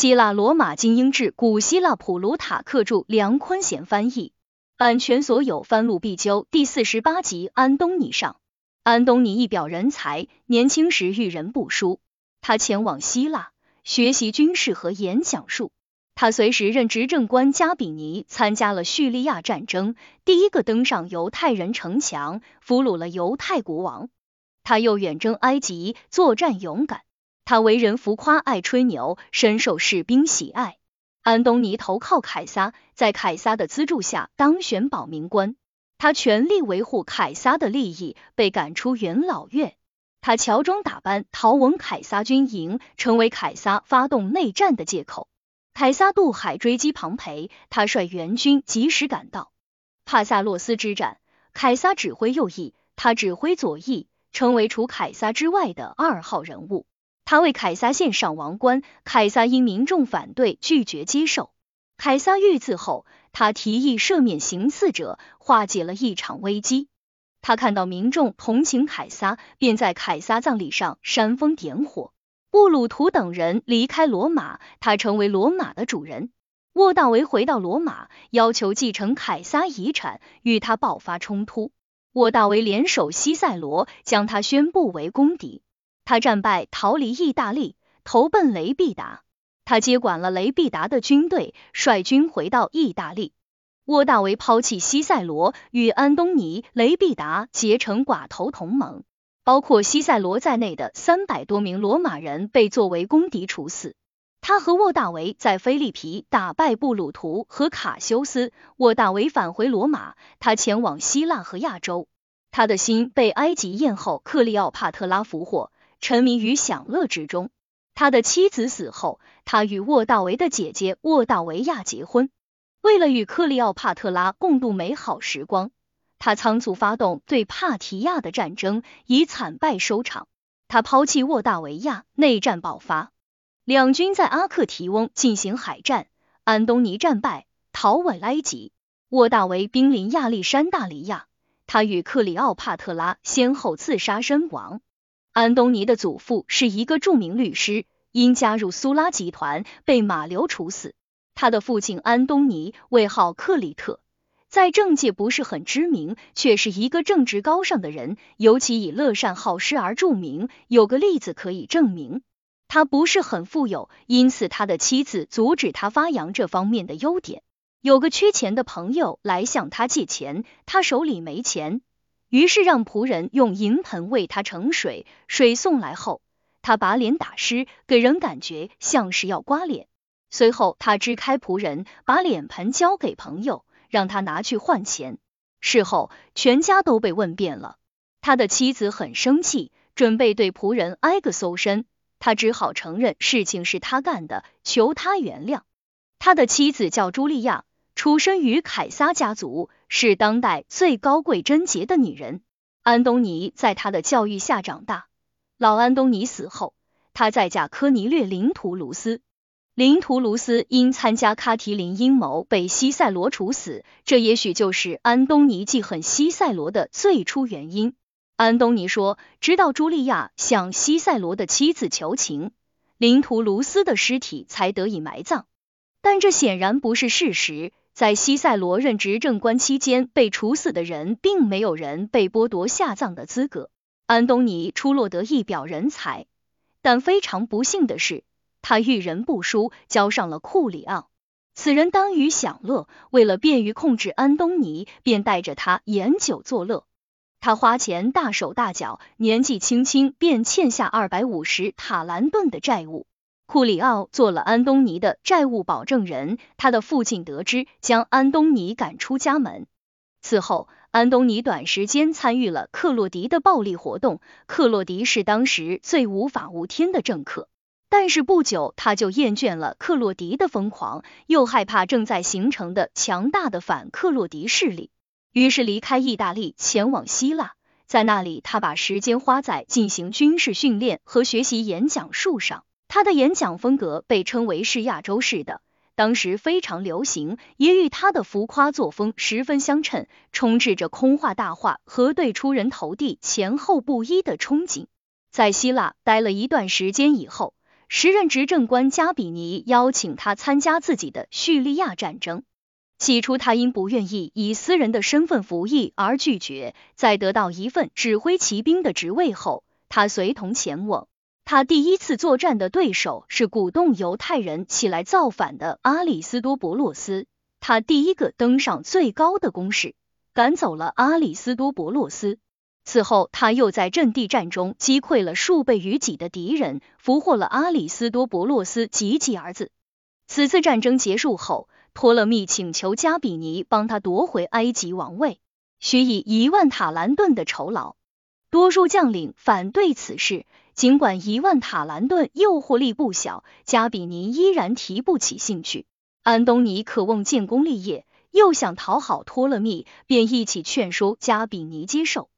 希腊罗马精英志，古希腊普鲁塔克著，梁坤贤翻译，版权所有，翻录必究。第四十八集，安东尼上。安东尼一表人才，年轻时遇人不淑，他前往希腊学习军事和演讲术。他随时任执政官加比尼，参加了叙利亚战争，第一个登上犹太人城墙，俘虏了犹太国王。他又远征埃及，作战勇敢。他为人浮夸，爱吹牛，深受士兵喜爱。安东尼投靠凯撒，在凯撒的资助下当选保民官。他全力维护凯撒的利益，被赶出元老院。他乔装打扮，逃往凯撒军营，成为凯撒发动内战的借口。凯撒渡海追击庞培，他率援军及时赶到。帕萨洛斯之战，凯撒指挥右翼，他指挥左翼，成为除凯撒之外的二号人物。他为凯撒献上王冠，凯撒因民众反对拒绝接受。凯撒遇刺后，他提议赦免行刺者，化解了一场危机。他看到民众同情凯撒，便在凯撒葬礼上煽风点火。布鲁图等人离开罗马，他成为罗马的主人。沃大维回到罗马，要求继承凯撒遗产，与他爆发冲突。沃大维联手西塞罗，将他宣布为公敌。他战败，逃离意大利，投奔雷必达。他接管了雷必达的军队，率军回到意大利。沃大维抛弃西塞罗，与安东尼、雷必达结成寡头同盟。包括西塞罗在内的三百多名罗马人被作为公敌处死。他和沃大维在菲利皮打败布鲁图和卡修斯。沃大维返回罗马，他前往希腊和亚洲。他的心被埃及艳后克利奥帕特拉俘获。沉迷于享乐之中。他的妻子死后，他与沃大维的姐姐沃大维亚结婚。为了与克利奥帕特拉共度美好时光，他仓促发动对帕提亚的战争，以惨败收场。他抛弃沃大维亚，内战爆发，两军在阿克提翁进行海战。安东尼战败，逃往埃及。沃大维兵临亚历山大里亚，他与克里奥帕特拉先后刺杀身亡。安东尼的祖父是一个著名律师，因加入苏拉集团被马流处死。他的父亲安东尼位号克里特，在政界不是很知名，却是一个正直高尚的人，尤其以乐善好施而著名。有个例子可以证明，他不是很富有，因此他的妻子阻止他发扬这方面的优点。有个缺钱的朋友来向他借钱，他手里没钱。于是让仆人用银盆为他盛水，水送来后，他把脸打湿，给人感觉像是要刮脸。随后他支开仆人，把脸盆交给朋友，让他拿去换钱。事后全家都被问遍了，他的妻子很生气，准备对仆人挨个搜身，他只好承认事情是他干的，求他原谅。他的妻子叫茱莉亚。出身于凯撒家族，是当代最高贵贞洁的女人。安东尼在她的教育下长大。老安东尼死后，她再嫁科尼略林图卢斯。林图卢斯因参加卡提林阴谋被西塞罗处死，这也许就是安东尼记恨西塞罗的最初原因。安东尼说，直到茱莉亚向西塞罗的妻子求情，林图卢斯的尸体才得以埋葬。但这显然不是事实。在西塞罗任执政官期间被处死的人，并没有人被剥夺下葬的资格。安东尼出落得一表人才，但非常不幸的是，他遇人不淑，交上了库里奥。此人耽于享乐，为了便于控制安东尼，便带着他饮酒作乐。他花钱大手大脚，年纪轻轻便欠下二百五十塔兰顿的债务。库里奥做了安东尼的债务保证人，他的父亲得知，将安东尼赶出家门。此后，安东尼短时间参与了克洛迪的暴力活动。克洛迪是当时最无法无天的政客，但是不久他就厌倦了克洛迪的疯狂，又害怕正在形成的强大的反克洛迪势力，于是离开意大利，前往希腊。在那里，他把时间花在进行军事训练和学习演讲术上。他的演讲风格被称为是亚洲式的，当时非常流行，也与他的浮夸作风十分相称，充斥着空话大话和对出人头地、前后不一的憧憬。在希腊待了一段时间以后，时任执政官加比尼邀请他参加自己的叙利亚战争。起初，他因不愿意以私人的身份服役而拒绝。在得到一份指挥骑兵的职位后，他随同前往。他第一次作战的对手是鼓动犹太人起来造反的阿里斯多伯洛斯。他第一个登上最高的工事，赶走了阿里斯多伯洛斯。此后，他又在阵地战中击溃了数倍于己的敌人，俘获了阿里斯多伯洛斯及其儿子。此次战争结束后，托勒密请求加比尼帮他夺回埃及王位，许以一万塔兰顿的酬劳。多数将领反对此事，尽管一万塔兰顿诱惑力不小，加比尼依然提不起兴趣。安东尼渴望建功立业，又想讨好托勒密，便一起劝说加比尼接受。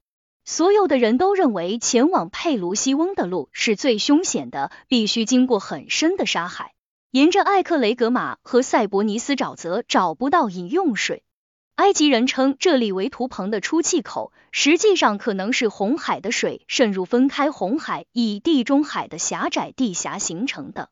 所有的人都认为前往佩卢西翁的路是最凶险的，必须经过很深的沙海。沿着艾克雷格马和塞伯尼斯沼泽找不到饮用水。埃及人称这里为图蓬的出气口，实际上可能是红海的水渗入分开红海以地中海的狭窄地峡形成的。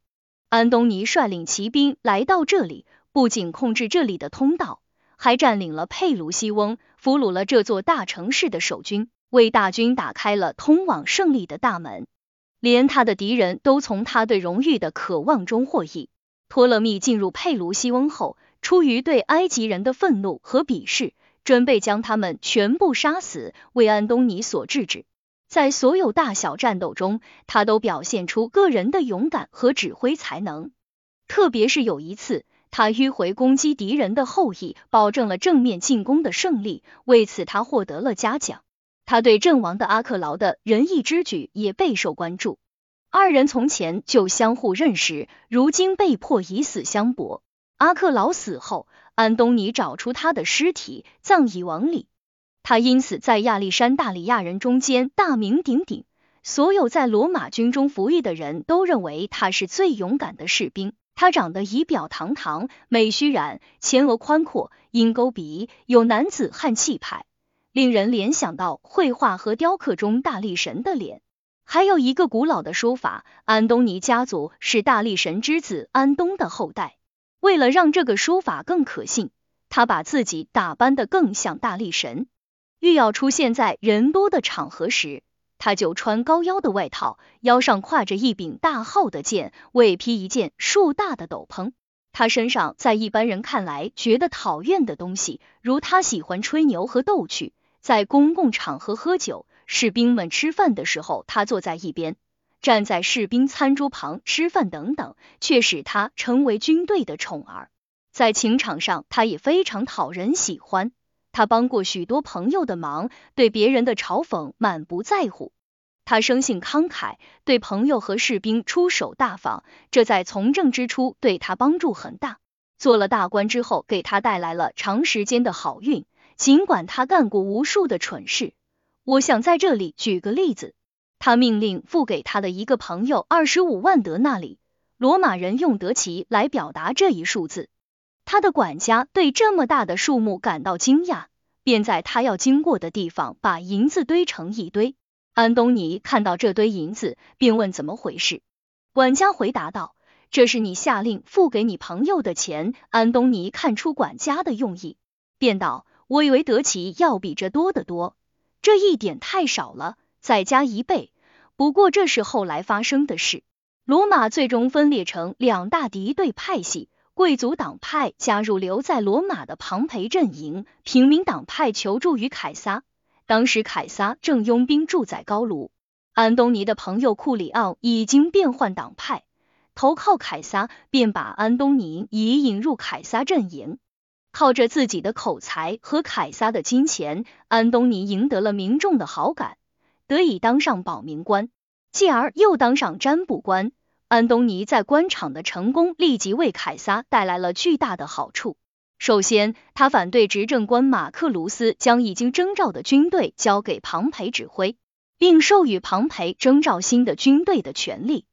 安东尼率领骑兵来到这里，不仅控制这里的通道，还占领了佩卢西翁，俘虏了这座大城市的守军，为大军打开了通往胜利的大门。连他的敌人都从他对荣誉的渴望中获益。托勒密进入佩卢西翁后，出于对埃及人的愤怒和鄙视，准备将他们全部杀死，为安东尼所制止。在所有大小战斗中，他都表现出个人的勇敢和指挥才能。特别是有一次，他迂回攻击敌人的后裔，保证了正面进攻的胜利，为此他获得了嘉奖。他对阵亡的阿克劳的仁义之举也备受关注。二人从前就相互认识，如今被迫以死相搏。阿克劳死后，安东尼找出他的尸体，葬以王里。他因此在亚历山大里亚人中间大名鼎鼎。所有在罗马军中服役的人都认为他是最勇敢的士兵。他长得仪表堂堂，美须髯，前额宽阔，鹰钩鼻，有男子汉气派。令人联想到绘画和雕刻中大力神的脸。还有一个古老的说法，安东尼家族是大力神之子安东的后代。为了让这个说法更可信，他把自己打扮的更像大力神。欲要出现在人多的场合时，他就穿高腰的外套，腰上挎着一柄大号的剑，尾披一件硕大的斗篷。他身上在一般人看来觉得讨厌的东西，如他喜欢吹牛和逗趣。在公共场合喝酒，士兵们吃饭的时候，他坐在一边，站在士兵餐桌旁吃饭等等，却使他成为军队的宠儿。在情场上，他也非常讨人喜欢。他帮过许多朋友的忙，对别人的嘲讽满不在乎。他生性慷慨，对朋友和士兵出手大方，这在从政之初对他帮助很大。做了大官之后，给他带来了长时间的好运。尽管他干过无数的蠢事，我想在这里举个例子。他命令付给他的一个朋友二十五万德纳里，罗马人用德奇来表达这一数字。他的管家对这么大的数目感到惊讶，便在他要经过的地方把银子堆成一堆。安东尼看到这堆银子，便问怎么回事。管家回答道：“这是你下令付给你朋友的钱。”安东尼看出管家的用意，便道。我以为德奇要比这多得多，这一点太少了，再加一倍。不过这是后来发生的事。罗马最终分裂成两大敌对派系，贵族党派加入留在罗马的庞培阵营，平民党派求助于凯撒。当时凯撒正拥兵住在高卢，安东尼的朋友库里奥已经变换党派，投靠凯撒，便把安东尼已引入凯撒阵营。靠着自己的口才和凯撒的金钱，安东尼赢得了民众的好感，得以当上保民官，继而又当上占卜官。安东尼在官场的成功立即为凯撒带来了巨大的好处。首先，他反对执政官马克卢斯将已经征召的军队交给庞培指挥，并授予庞培征召新的军队的权利。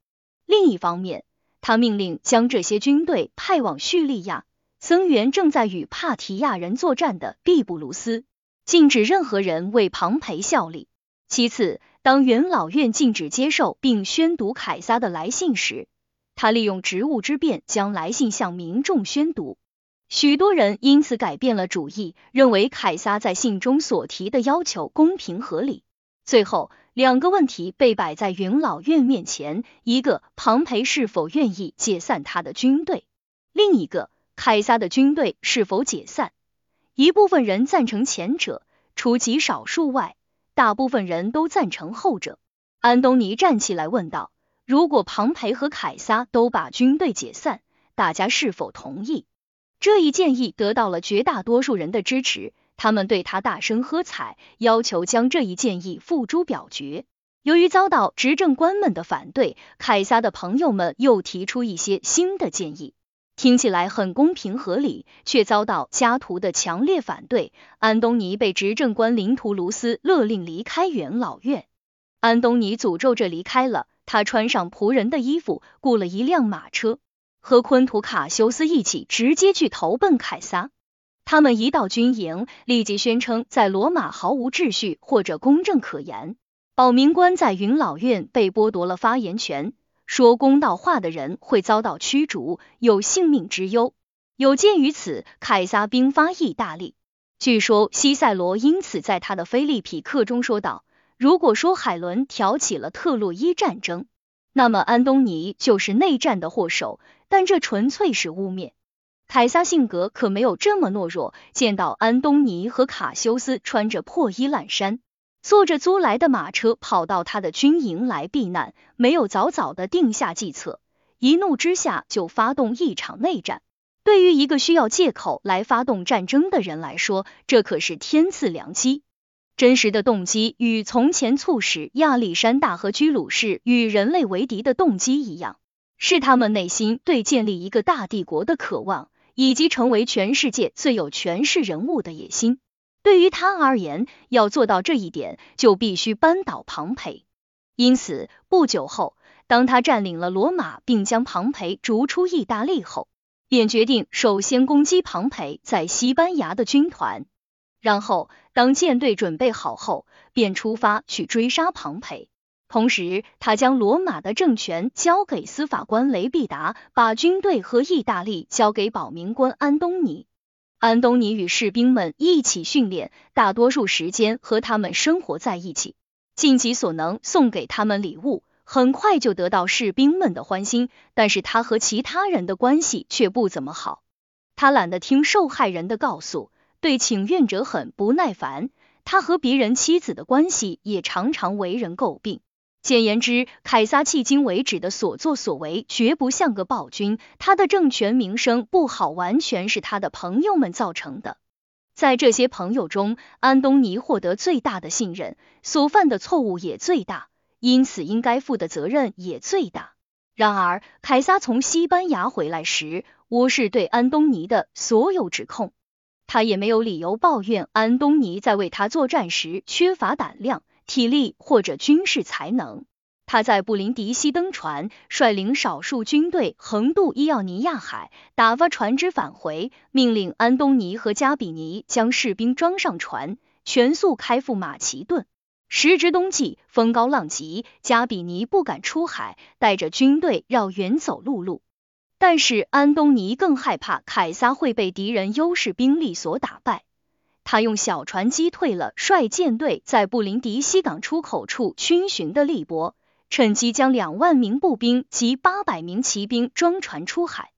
另一方面，他命令将这些军队派往叙利亚。增援正在与帕提亚人作战的毕布鲁斯，禁止任何人为庞培效力。其次，当元老院禁止接受并宣读凯撒的来信时，他利用职务之便将来信向民众宣读，许多人因此改变了主意，认为凯撒在信中所提的要求公平合理。最后，两个问题被摆在元老院面前：一个，庞培是否愿意解散他的军队；另一个，凯撒的军队是否解散。一部分人赞成前者，除极少数外，大部分人都赞成后者。安东尼站起来问道。如果庞培和凯撒都把军队解散，大家是否同意？这一建议得到了绝大多数人的支持，他们对他大声喝彩，要求将这一建议付诸表决。由于遭到执政官们的反对，凯撒的朋友们又提出一些新的建议，听起来很公平合理，却遭到加图的强烈反对。安东尼被执政官林图卢斯勒令离开元老院，安东尼诅咒着离开了。他穿上仆人的衣服，雇了一辆马车，和昆图卡修斯一起直接去投奔凯撒。他们一到军营，立即宣称在罗马毫无秩序或者公正可言。保民官在云老院被剥夺了发言权，说公道话的人会遭到驱逐，有性命之忧。有鉴于此，凯撒兵发意大利。据说西塞罗因此在他的《菲利匹克》中说道。如果说海伦挑起了特洛伊战争，那么安东尼就是内战的祸首，但这纯粹是污蔑。凯撒性格可没有这么懦弱，见到安东尼和卡修斯穿着破衣烂衫，坐着租来的马车跑到他的军营来避难，没有早早的定下计策，一怒之下就发动一场内战。对于一个需要借口来发动战争的人来说，这可是天赐良机。真实的动机与从前促使亚历山大和居鲁士与人类为敌的动机一样，是他们内心对建立一个大帝国的渴望，以及成为全世界最有权势人物的野心。对于他而言，要做到这一点，就必须扳倒庞培。因此，不久后，当他占领了罗马，并将庞培逐出意大利后，便决定首先攻击庞培在西班牙的军团。然后，当舰队准备好后，便出发去追杀庞培。同时，他将罗马的政权交给司法官雷必达，把军队和意大利交给保民官安东尼。安东尼与士兵们一起训练，大多数时间和他们生活在一起，尽己所能送给他们礼物，很快就得到士兵们的欢心。但是他和其他人的关系却不怎么好，他懒得听受害人的告诉。对请愿者很不耐烦，他和别人妻子的关系也常常为人诟病。简言之，凯撒迄今为止的所作所为绝不像个暴君，他的政权名声不好，完全是他的朋友们造成的。在这些朋友中，安东尼获得最大的信任，所犯的错误也最大，因此应该负的责任也最大。然而，凯撒从西班牙回来时，无视对安东尼的所有指控。他也没有理由抱怨安东尼在为他作战时缺乏胆量、体力或者军事才能。他在布林迪西登船，率领少数军队横渡伊奥尼亚海，打发船只返回，命令安东尼和加比尼将士兵装上船，全速开赴马其顿。时值冬季，风高浪急，加比尼不敢出海，带着军队绕远走陆路。但是安东尼更害怕凯撒会被敌人优势兵力所打败，他用小船击退了率舰队在布林迪西港出口处逡巡的利伯，趁机将两万名步兵及八百名骑兵装船出海。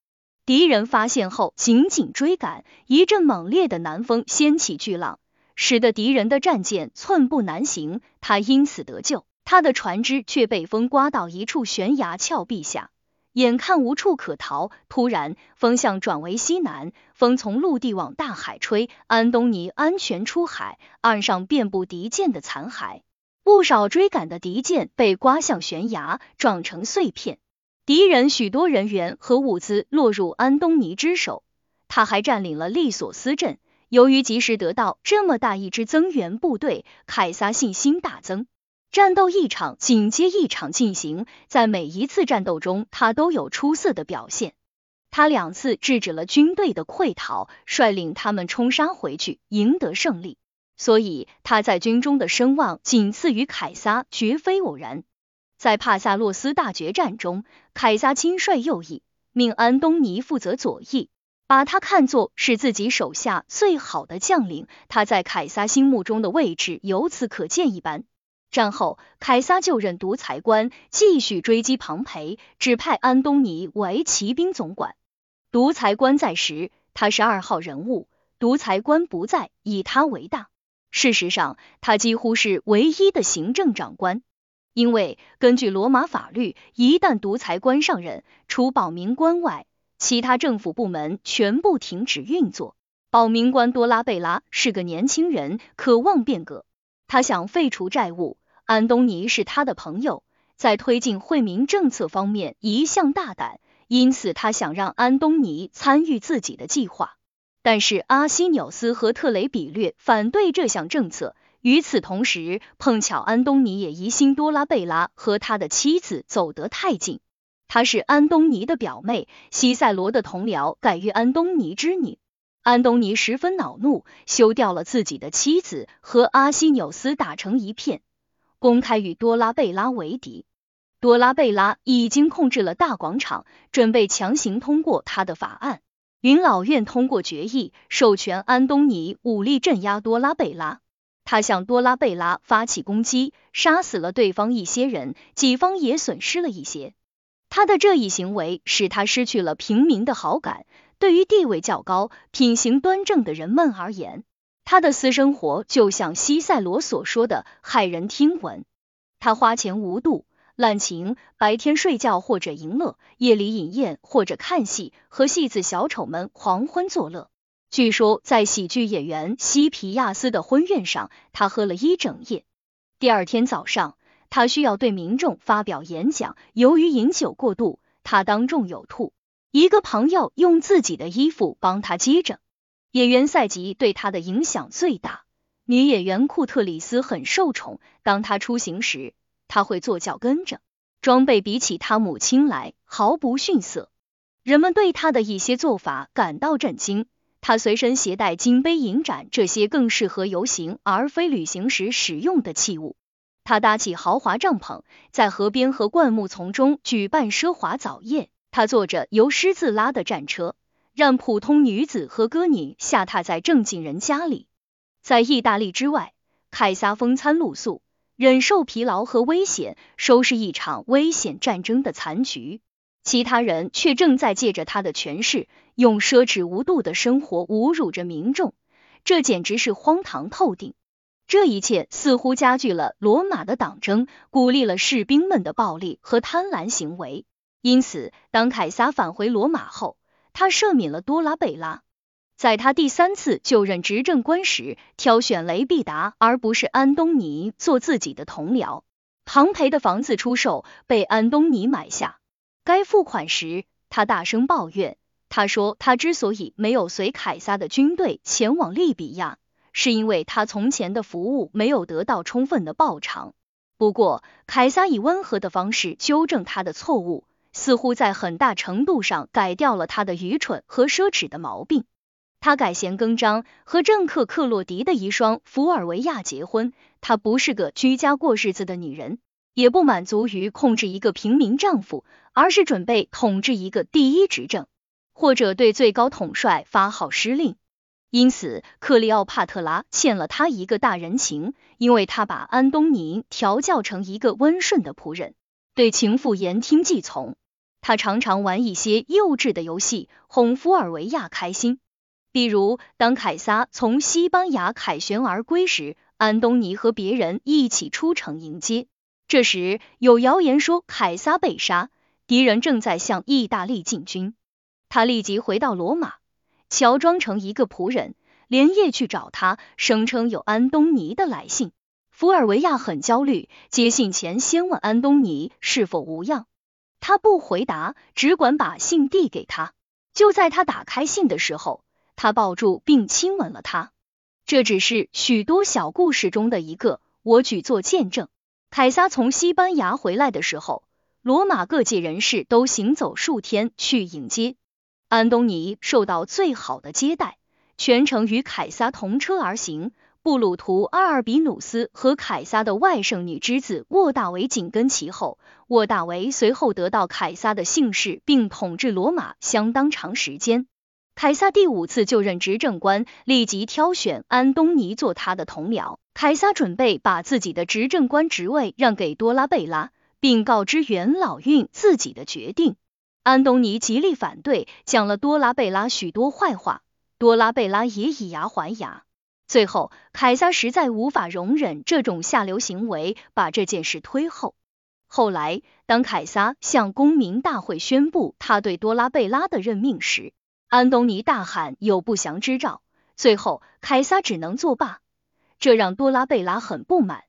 敌人发现后紧紧追赶，一阵猛烈的南风掀起巨浪，使得敌人的战舰寸步难行。他因此得救，他的船只却被风刮到一处悬崖峭壁下。眼看无处可逃，突然风向转为西南，风从陆地往大海吹。安东尼安全出海，岸上遍布敌舰的残骸，不少追赶的敌舰被刮向悬崖，撞成碎片。敌人许多人员和物资落入安东尼之手。他还占领了利索斯镇。由于及时得到这么大一支增援部队，凯撒信心大增。战斗一场紧接一场进行，在每一次战斗中，他都有出色的表现。他两次制止了军队的溃逃，率领他们冲杀回去，赢得胜利。所以他在军中的声望仅次于凯撒，绝非偶然。在帕萨洛斯大决战中，凯撒亲率右翼，命安东尼负责左翼，把他看作是自己手下最好的将领，他在凯撒心目中的位置由此可见一斑。战后，凯撒就任独裁官，继续追击庞培，指派安东尼为骑兵总管。独裁官在时，他是二号人物；独裁官不在，以他为大。事实上，他几乎是唯一的行政长官，因为根据罗马法律，一旦独裁官上任，除保民官外，其他政府部门全部停止运作。保民官多拉贝拉是个年轻人，渴望变革，他想废除债务。安东尼是他的朋友，在推进惠民政策方面一向大胆，因此他想让安东尼参与自己的计划。但是阿西纽斯和特雷比略反对这项政策。与此同时，碰巧安东尼也疑心多拉贝拉和他的妻子走得太近。她是安东尼的表妹，西塞罗的同僚，改于安东尼之女。安东尼十分恼怒，休掉了自己的妻子，和阿西纽斯打成一片。公开与多拉贝拉为敌，多拉贝拉已经控制了大广场，准备强行通过他的法案。云老院通过决议，授权安东尼武力镇压多拉贝拉。他向多拉贝拉发起攻击，杀死了对方一些人，己方也损失了一些。他的这一行为使他失去了平民的好感。对于地位较高、品行端正的人们而言，他的私生活就像西塞罗所说的骇人听闻。他花钱无度，滥情，白天睡觉或者淫乐，夜里饮宴或者看戏，和戏子小丑们狂欢作乐。据说在喜剧演员西皮亚斯的婚宴上，他喝了一整夜。第二天早上，他需要对民众发表演讲，由于饮酒过度，他当众有吐。一个朋友用自己的衣服帮他接着。演员赛吉对他的影响最大。女演员库特里斯很受宠，当他出行时，他会坐轿跟着，装备比起他母亲来毫不逊色。人们对他的一些做法感到震惊。他随身携带金杯、银盏这些更适合游行而非旅行时使用的器物。他搭起豪华帐篷，在河边和灌木丛中举办奢华早宴。他坐着由狮子拉的战车。让普通女子和歌女下榻在正经人家里。在意大利之外，凯撒风餐露宿，忍受疲劳和危险，收拾一场危险战争的残局。其他人却正在借着他的权势，用奢侈无度的生活侮辱着民众。这简直是荒唐透顶。这一切似乎加剧了罗马的党争，鼓励了士兵们的暴力和贪婪行为。因此，当凯撒返回罗马后，他赦免了多拉贝拉，在他第三次就任执政官时，挑选雷必达而不是安东尼做自己的同僚。庞培的房子出售被安东尼买下，该付款时，他大声抱怨。他说，他之所以没有随凯撒的军队前往利比亚，是因为他从前的服务没有得到充分的报偿。不过，凯撒以温和的方式纠正他的错误。似乎在很大程度上改掉了他的愚蠢和奢侈的毛病。他改弦更张，和政客克洛迪的遗孀福尔维亚结婚。她不是个居家过日子的女人，也不满足于控制一个平民丈夫，而是准备统治一个第一执政，或者对最高统帅发号施令。因此，克利奥帕特拉欠了他一个大人情，因为他把安东尼调教成一个温顺的仆人，对情妇言听计从。他常常玩一些幼稚的游戏，哄福尔维亚开心。比如，当凯撒从西班牙凯旋而归时，安东尼和别人一起出城迎接。这时，有谣言说凯撒被杀，敌人正在向意大利进军。他立即回到罗马，乔装成一个仆人，连夜去找他，声称有安东尼的来信。福尔维亚很焦虑，接信前先问安东尼是否无恙。他不回答，只管把信递给他。就在他打开信的时候，他抱住并亲吻了他。这只是许多小故事中的一个，我举作见证。凯撒从西班牙回来的时候，罗马各界人士都行走数天去迎接安东尼，受到最好的接待，全程与凯撒同车而行，布鲁图阿尔比努斯和凯撒的外甥女之子沃大维紧跟其后。沃大维随后得到凯撒的姓氏，并统治罗马相当长时间。凯撒第五次就任执政官，立即挑选安东尼做他的同僚。凯撒准备把自己的执政官职位让给多拉贝拉，并告知元老院自己的决定。安东尼极力反对，讲了多拉贝拉许多坏话。多拉贝拉也以牙还牙。最后，凯撒实在无法容忍这种下流行为，把这件事推后。后来，当凯撒向公民大会宣布他对多拉贝拉的任命时，安东尼大喊有不祥之兆，最后凯撒只能作罢，这让多拉贝拉很不满。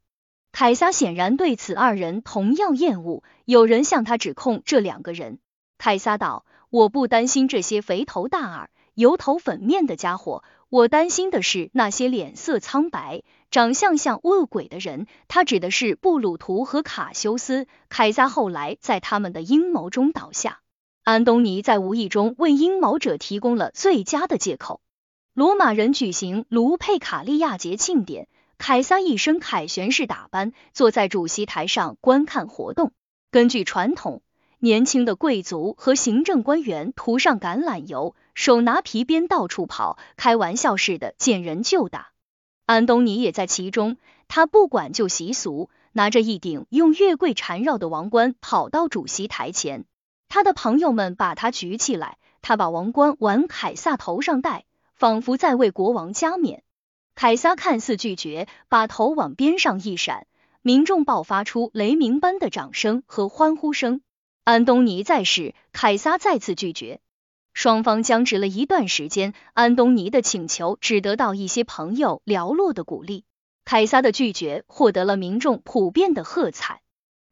凯撒显然对此二人同样厌恶，有人向他指控这两个人。凯撒道：“我不担心这些肥头大耳、油头粉面的家伙，我担心的是那些脸色苍白、长相像恶鬼的人。”他指的是布鲁图和卡修斯。凯撒后来在他们的阴谋中倒下。安东尼在无意中为阴谋者提供了最佳的借口。罗马人举行卢佩卡利亚节庆典，凯撒一身凯旋式打扮，坐在主席台上观看活动。根据传统，年轻的贵族和行政官员涂上橄榄油，手拿皮鞭到处跑，开玩笑似的见人就打。安东尼也在其中，他不管旧习俗，拿着一顶用月桂缠绕的王冠，跑到主席台前。他的朋友们把他举起来，他把王冠往凯撒头上戴，仿佛在为国王加冕。凯撒看似拒绝，把头往边上一闪，民众爆发出雷鸣般的掌声和欢呼声。安东尼在世，凯撒再次拒绝，双方僵持了一段时间。安东尼的请求只得到一些朋友寥落的鼓励，凯撒的拒绝获得了民众普遍的喝彩。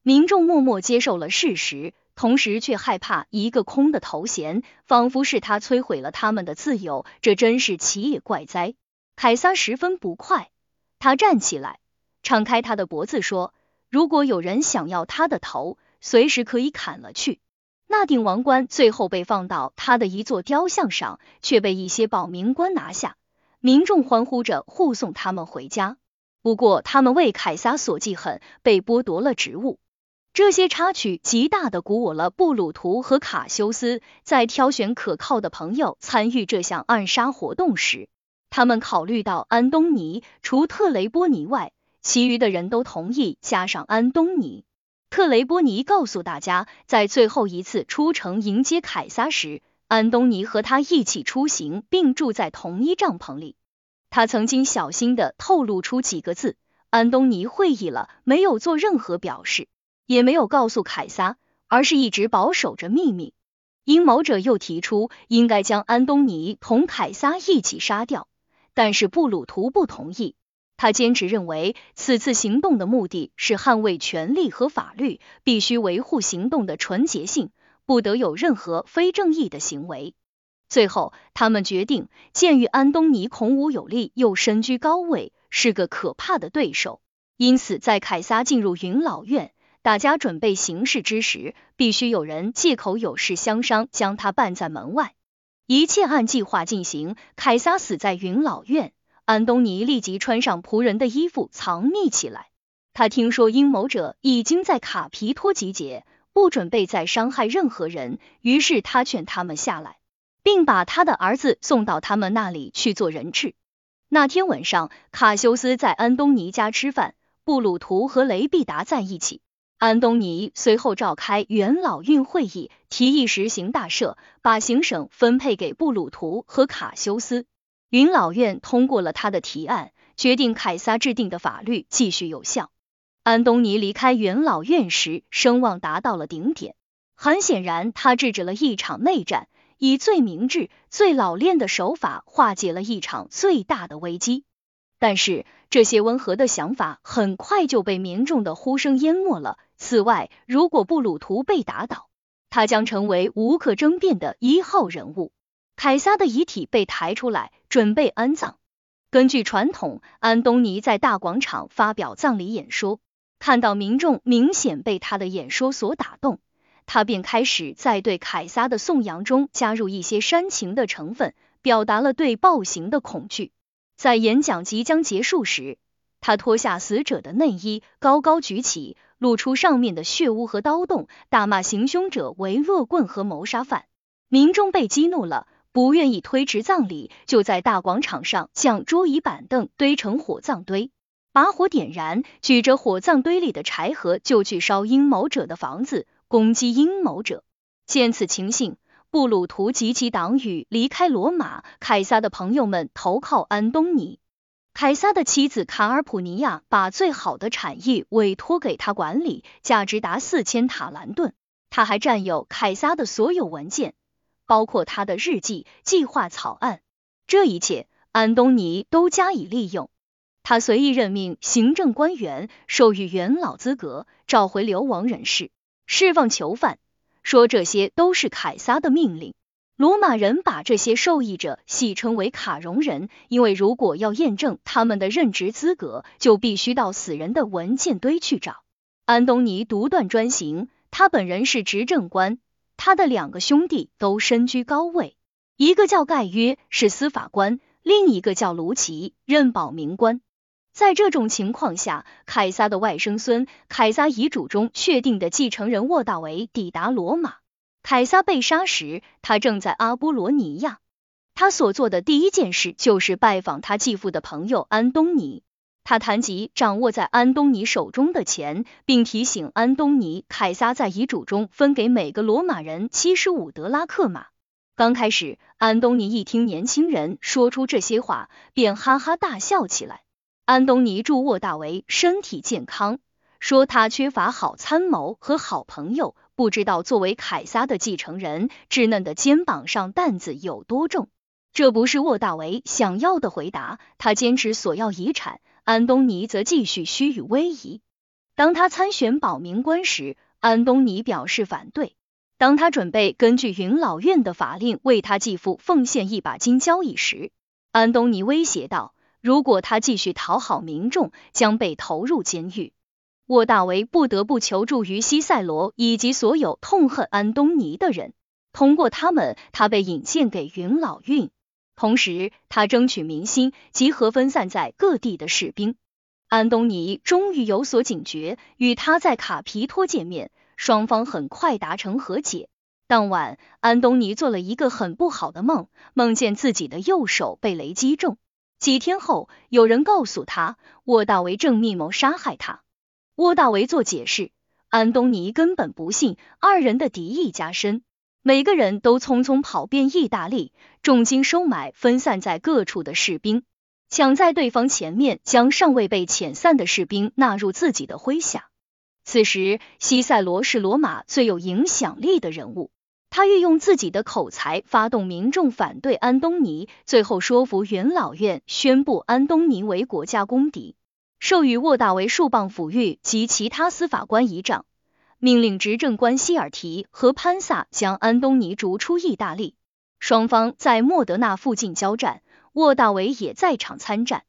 民众默默接受了事实。同时却害怕一个空的头衔，仿佛是他摧毁了他们的自由。这真是奇也怪哉！凯撒十分不快，他站起来，敞开他的脖子说：“如果有人想要他的头，随时可以砍了去。”那顶王冠最后被放到他的一座雕像上，却被一些保民官拿下。民众欢呼着护送他们回家。不过，他们为凯撒所记恨，被剥夺了职务。这些插曲极大的鼓舞了布鲁图和卡修斯，在挑选可靠的朋友参与这项暗杀活动时，他们考虑到安东尼，除特雷波尼外，其余的人都同意加上安东尼。特雷波尼告诉大家，在最后一次出城迎接凯撒时，安东尼和他一起出行，并住在同一帐篷里。他曾经小心的透露出几个字，安东尼会意了，没有做任何表示。也没有告诉凯撒，而是一直保守着秘密。阴谋者又提出应该将安东尼同凯撒一起杀掉，但是布鲁图不同意。他坚持认为此次行动的目的是捍卫权力和法律，必须维护行动的纯洁性，不得有任何非正义的行为。最后，他们决定，鉴于安东尼孔武有力又身居高位，是个可怕的对手，因此在凯撒进入云老院。大家准备行事之时，必须有人借口有事相商，将他办在门外。一切按计划进行。凯撒死在云老院，安东尼立即穿上仆人的衣服，藏匿起来。他听说阴谋者已经在卡皮托集结，不准备再伤害任何人，于是他劝他们下来，并把他的儿子送到他们那里去做人质。那天晚上，卡修斯在安东尼家吃饭，布鲁图和雷必达在一起。安东尼随后召开元老院会议，提议实行大赦，把行省分配给布鲁图和卡修斯。元老院通过了他的提案，决定凯撒制定的法律继续有效。安东尼离开元老院时，声望达到了顶点。很显然，他制止了一场内战，以最明智、最老练的手法化解了一场最大的危机。但是，这些温和的想法很快就被民众的呼声淹没了。此外，如果布鲁图被打倒，他将成为无可争辩的一号人物。凯撒的遗体被抬出来，准备安葬。根据传统，安东尼在大广场发表葬礼演说。看到民众明显被他的演说所打动，他便开始在对凯撒的颂扬中加入一些煽情的成分，表达了对暴行的恐惧。在演讲即将结束时，他脱下死者的内衣，高高举起，露出上面的血污和刀洞，大骂行凶者为恶棍和谋杀犯。民众被激怒了，不愿意推迟葬礼，就在大广场上将桌椅板凳堆成火葬堆，把火点燃，举着火葬堆里的柴禾就去烧阴谋者的房子，攻击阴谋者。见此情形，布鲁图及其党羽离开罗马，凯撒的朋友们投靠安东尼。凯撒的妻子卡尔普尼亚把最好的产业委托给他管理，价值达四千塔兰顿。他还占有凯撒的所有文件，包括他的日记、计划草案。这一切，安东尼都加以利用。他随意任命行政官员，授予元老资格，召回流亡人士，释放囚犯，说这些都是凯撒的命令。罗马人把这些受益者戏称为卡戎人，因为如果要验证他们的任职资格，就必须到死人的文件堆去找。安东尼独断专行，他本人是执政官，他的两个兄弟都身居高位，一个叫盖约，是司法官，另一个叫卢奇，任保民官。在这种情况下，凯撒的外甥孙，凯撒遗嘱中确定的继承人沃大维抵达罗马。凯撒被杀时，他正在阿波罗尼亚。他所做的第一件事就是拜访他继父的朋友安东尼。他谈及掌握在安东尼手中的钱，并提醒安东尼，凯撒在遗嘱中分给每个罗马人七十五德拉克马。刚开始，安东尼一听年轻人说出这些话，便哈哈大笑起来。安东尼祝沃大维身体健康，说他缺乏好参谋和好朋友。不知道作为凯撒的继承人，稚嫩的肩膀上担子有多重。这不是沃大维想要的回答。他坚持索要遗产，安东尼则继续虚与委蛇。当他参选保民官时，安东尼表示反对。当他准备根据云老院的法令为他继父奉献一把金交椅时，安东尼威胁道：如果他继续讨好民众，将被投入监狱。沃大维不得不求助于西塞罗以及所有痛恨安东尼的人，通过他们，他被引荐给云老院。同时，他争取民心，集合分散在各地的士兵。安东尼终于有所警觉，与他在卡皮托见面，双方很快达成和解。当晚，安东尼做了一个很不好的梦，梦见自己的右手被雷击中。几天后，有人告诉他，沃大维正密谋杀害他。沃大维做解释，安东尼根本不信，二人的敌意加深，每个人都匆匆跑遍意大利，重金收买分散在各处的士兵，抢在对方前面，将尚未被遣散的士兵纳入自己的麾下。此时，西塞罗是罗马最有影响力的人物，他运用自己的口才发动民众反对安东尼，最后说服元老院宣布安东尼为国家公敌。授予沃大维数磅抚育及其他司法官仪仗，命令执政官希尔提和潘萨将安东尼逐出意大利。双方在莫德纳附近交战，沃大维也在场参战。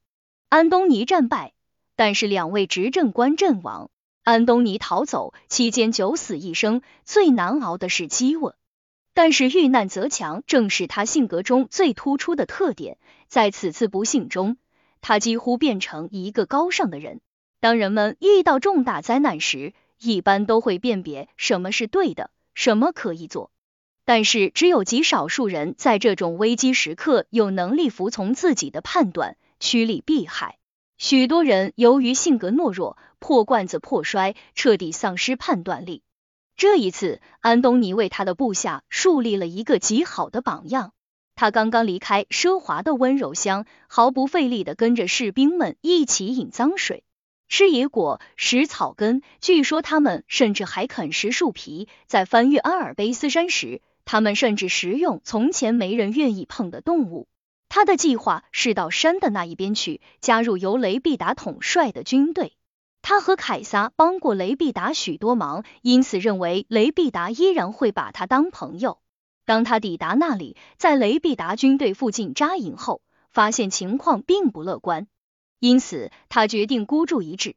安东尼战败，但是两位执政官阵亡。安东尼逃走期间九死一生，最难熬的是饥饿。但是遇难则强，正是他性格中最突出的特点。在此次不幸中。他几乎变成一个高尚的人。当人们遇到重大灾难时，一般都会辨别什么是对的，什么可以做。但是，只有极少数人在这种危机时刻有能力服从自己的判断，趋利避害。许多人由于性格懦弱，破罐子破摔，彻底丧失判断力。这一次，安东尼为他的部下树立了一个极好的榜样。他刚刚离开奢华的温柔乡，毫不费力的跟着士兵们一起饮脏水、吃野果、食草根。据说他们甚至还啃食树皮。在翻越阿尔卑斯山时，他们甚至食用从前没人愿意碰的动物。他的计划是到山的那一边去，加入由雷必达统帅的军队。他和凯撒帮过雷必达许多忙，因此认为雷必达依然会把他当朋友。当他抵达那里，在雷必达军队附近扎营后，发现情况并不乐观，因此他决定孤注一掷。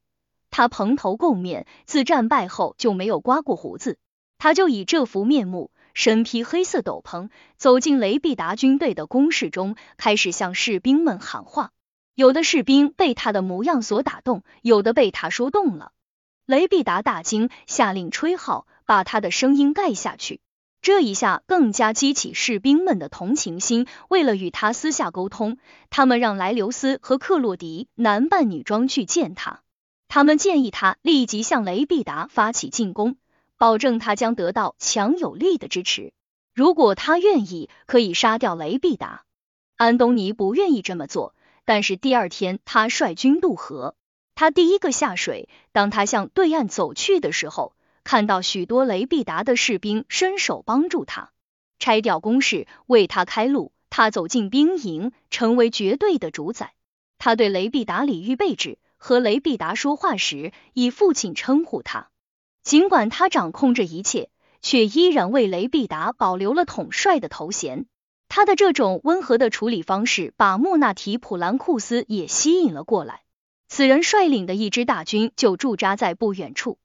他蓬头垢面，自战败后就没有刮过胡子，他就以这副面目，身披黑色斗篷，走进雷必达军队的工事中，开始向士兵们喊话。有的士兵被他的模样所打动，有的被他说动了。雷必达大惊，下令吹号，把他的声音盖下去。这一下更加激起士兵们的同情心。为了与他私下沟通，他们让莱留斯和克洛迪男扮女装去见他。他们建议他立即向雷必达发起进攻，保证他将得到强有力的支持。如果他愿意，可以杀掉雷必达。安东尼不愿意这么做，但是第二天他率军渡河，他第一个下水。当他向对岸走去的时候，看到许多雷必达的士兵伸手帮助他拆掉工事，为他开路。他走进兵营，成为绝对的主宰。他对雷必达礼遇备至，和雷必达说话时以父亲称呼他。尽管他掌控着一切，却依然为雷必达保留了统帅的头衔。他的这种温和的处理方式，把穆纳提普兰库斯也吸引了过来。此人率领的一支大军就驻扎在不远处。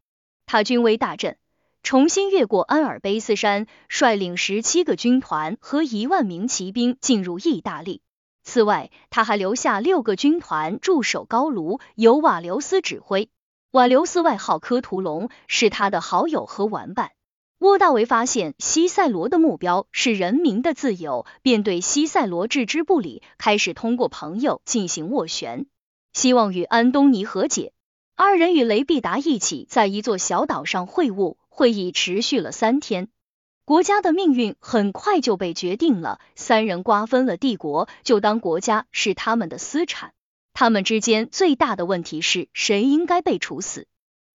他军威大振，重新越过安尔卑斯山，率领十七个军团和一万名骑兵进入意大利。此外，他还留下六个军团驻守高卢，由瓦留斯指挥。瓦留斯外号科图隆，是他的好友和玩伴。沃大维发现西塞罗的目标是人民的自由，便对西塞罗置之不理，开始通过朋友进行斡旋，希望与安东尼和解。二人与雷必达一起在一座小岛上会晤，会议持续了三天。国家的命运很快就被决定了，三人瓜分了帝国，就当国家是他们的私产。他们之间最大的问题是谁应该被处死。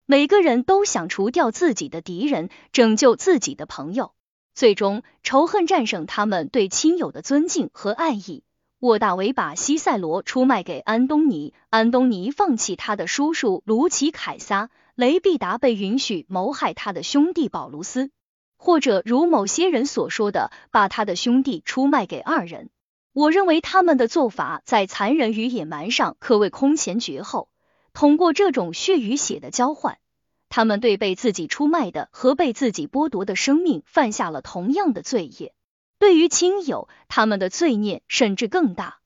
每个人都想除掉自己的敌人，拯救自己的朋友。最终，仇恨战胜他们对亲友的尊敬和爱意。沃大维把西塞罗出卖给安东尼，安东尼放弃他的叔叔卢奇凯撒，雷必达被允许谋害他的兄弟保卢斯，或者如某些人所说的，把他的兄弟出卖给二人。我认为他们的做法在残忍与野蛮上可谓空前绝后。通过这种血与血的交换，他们对被自己出卖的和被自己剥夺的生命犯下了同样的罪业。对于亲友，他们的罪孽甚至更大，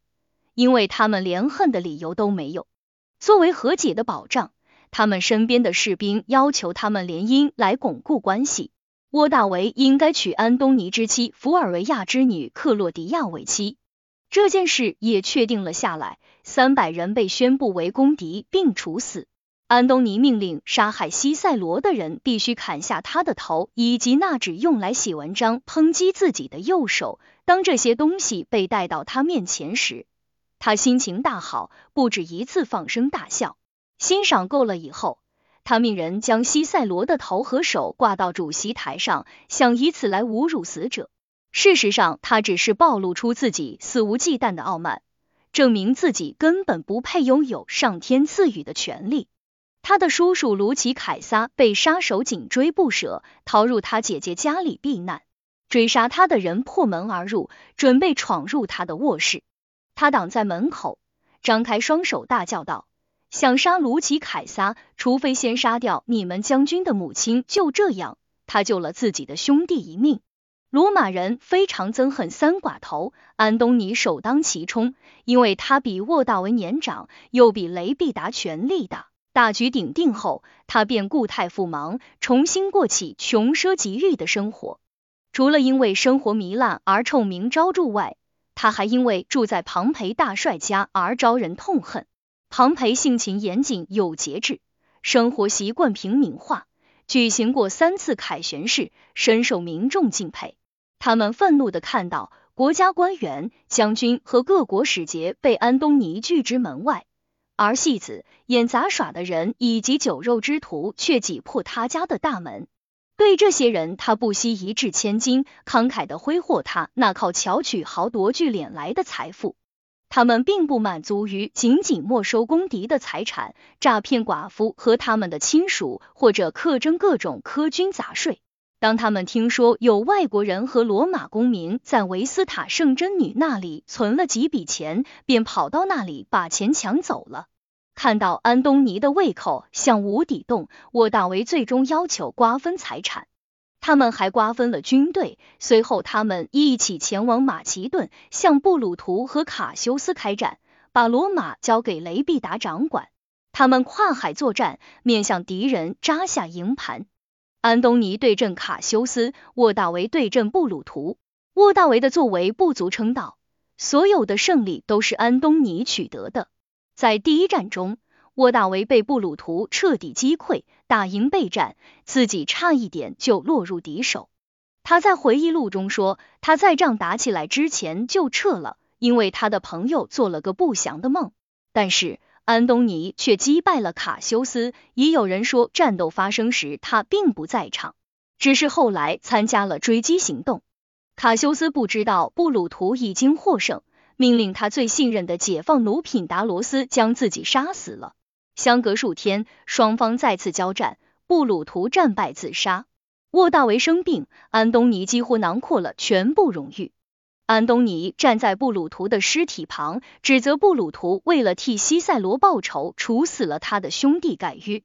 因为他们连恨的理由都没有。作为和解的保障，他们身边的士兵要求他们联姻来巩固关系。沃大维应该娶安东尼之妻福尔维亚之女克洛迪亚为妻，这件事也确定了下来。三百人被宣布为公敌并处死。安东尼命令杀害西塞罗的人必须砍下他的头，以及那只用来写文章抨击自己的右手。当这些东西被带到他面前时，他心情大好，不止一次放声大笑。欣赏够了以后，他命人将西塞罗的头和手挂到主席台上，想以此来侮辱死者。事实上，他只是暴露出自己肆无忌惮的傲慢，证明自己根本不配拥有上天赐予的权利。他的叔叔卢奇凯撒被杀手紧追不舍，逃入他姐姐家里避难。追杀他的人破门而入，准备闯入他的卧室。他挡在门口，张开双手大叫道：“想杀卢奇凯撒，除非先杀掉你们将军的母亲。”就这样，他救了自己的兄弟一命。罗马人非常憎恨三寡头，安东尼首当其冲，因为他比沃大维年长，又比雷必达权力大。大局鼎定后，他便故态复萌，重新过起穷奢极欲的生活。除了因为生活糜烂而臭名昭著外，他还因为住在庞培大帅家而招人痛恨。庞培性情严谨有节制，生活习惯平民化，举行过三次凯旋式，深受民众敬佩。他们愤怒的看到国家官员、将军和各国使节被安东尼拒之门外。而戏子、演杂耍的人以及酒肉之徒却挤破他家的大门。对这些人，他不惜一掷千金，慷慨的挥霍他那靠巧取豪夺聚敛来的财富。他们并不满足于仅仅没收公敌的财产，诈骗寡妇和他们的亲属，或者苛征各种苛军杂税。当他们听说有外国人和罗马公民在维斯塔圣贞女那里存了几笔钱，便跑到那里把钱抢走了。看到安东尼的胃口像无底洞，沃大维最终要求瓜分财产。他们还瓜分了军队。随后，他们一起前往马其顿，向布鲁图和卡修斯开战。把罗马交给雷必达掌管。他们跨海作战，面向敌人扎下营盘。安东尼对阵卡修斯，沃大维对阵布鲁图。沃大维的作为不足称道，所有的胜利都是安东尼取得的。在第一战中，沃大维被布鲁图彻底击溃，打赢备战，自己差一点就落入敌手。他在回忆录中说，他在仗打起来之前就撤了，因为他的朋友做了个不祥的梦。但是安东尼却击败了卡修斯。也有人说，战斗发生时他并不在场，只是后来参加了追击行动。卡修斯不知道布鲁图已经获胜，命令他最信任的解放奴品达罗斯将自己杀死了。相隔数天，双方再次交战，布鲁图战败自杀。沃大维生病，安东尼几乎囊括了全部荣誉。安东尼站在布鲁图的尸体旁，指责布鲁图为了替西塞罗报仇，处死了他的兄弟盖约。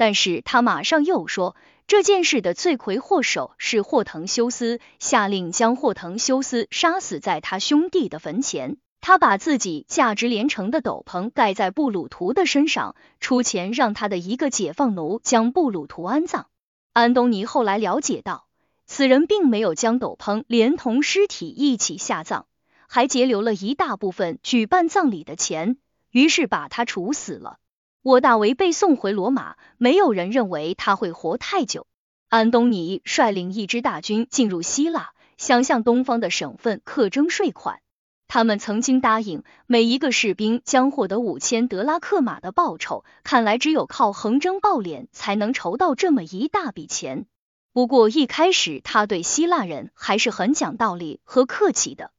但是他马上又说。这件事的罪魁祸首是霍腾修斯，下令将霍腾修斯杀死在他兄弟的坟前。他把自己价值连城的斗篷盖在布鲁图的身上，出钱让他的一个解放奴将布鲁图安葬。安东尼后来了解到，此人并没有将斗篷连同尸体一起下葬，还截留了一大部分举办葬礼的钱，于是把他处死了。沃大维被送回罗马，没有人认为他会活太久。安东尼率领一支大军进入希腊，想向东方的省份克征税款。他们曾经答应每一个士兵将获得五千德拉克马的报酬，看来只有靠横征暴敛才能筹到这么一大笔钱。不过一开始他对希腊人还是很讲道理和客气的，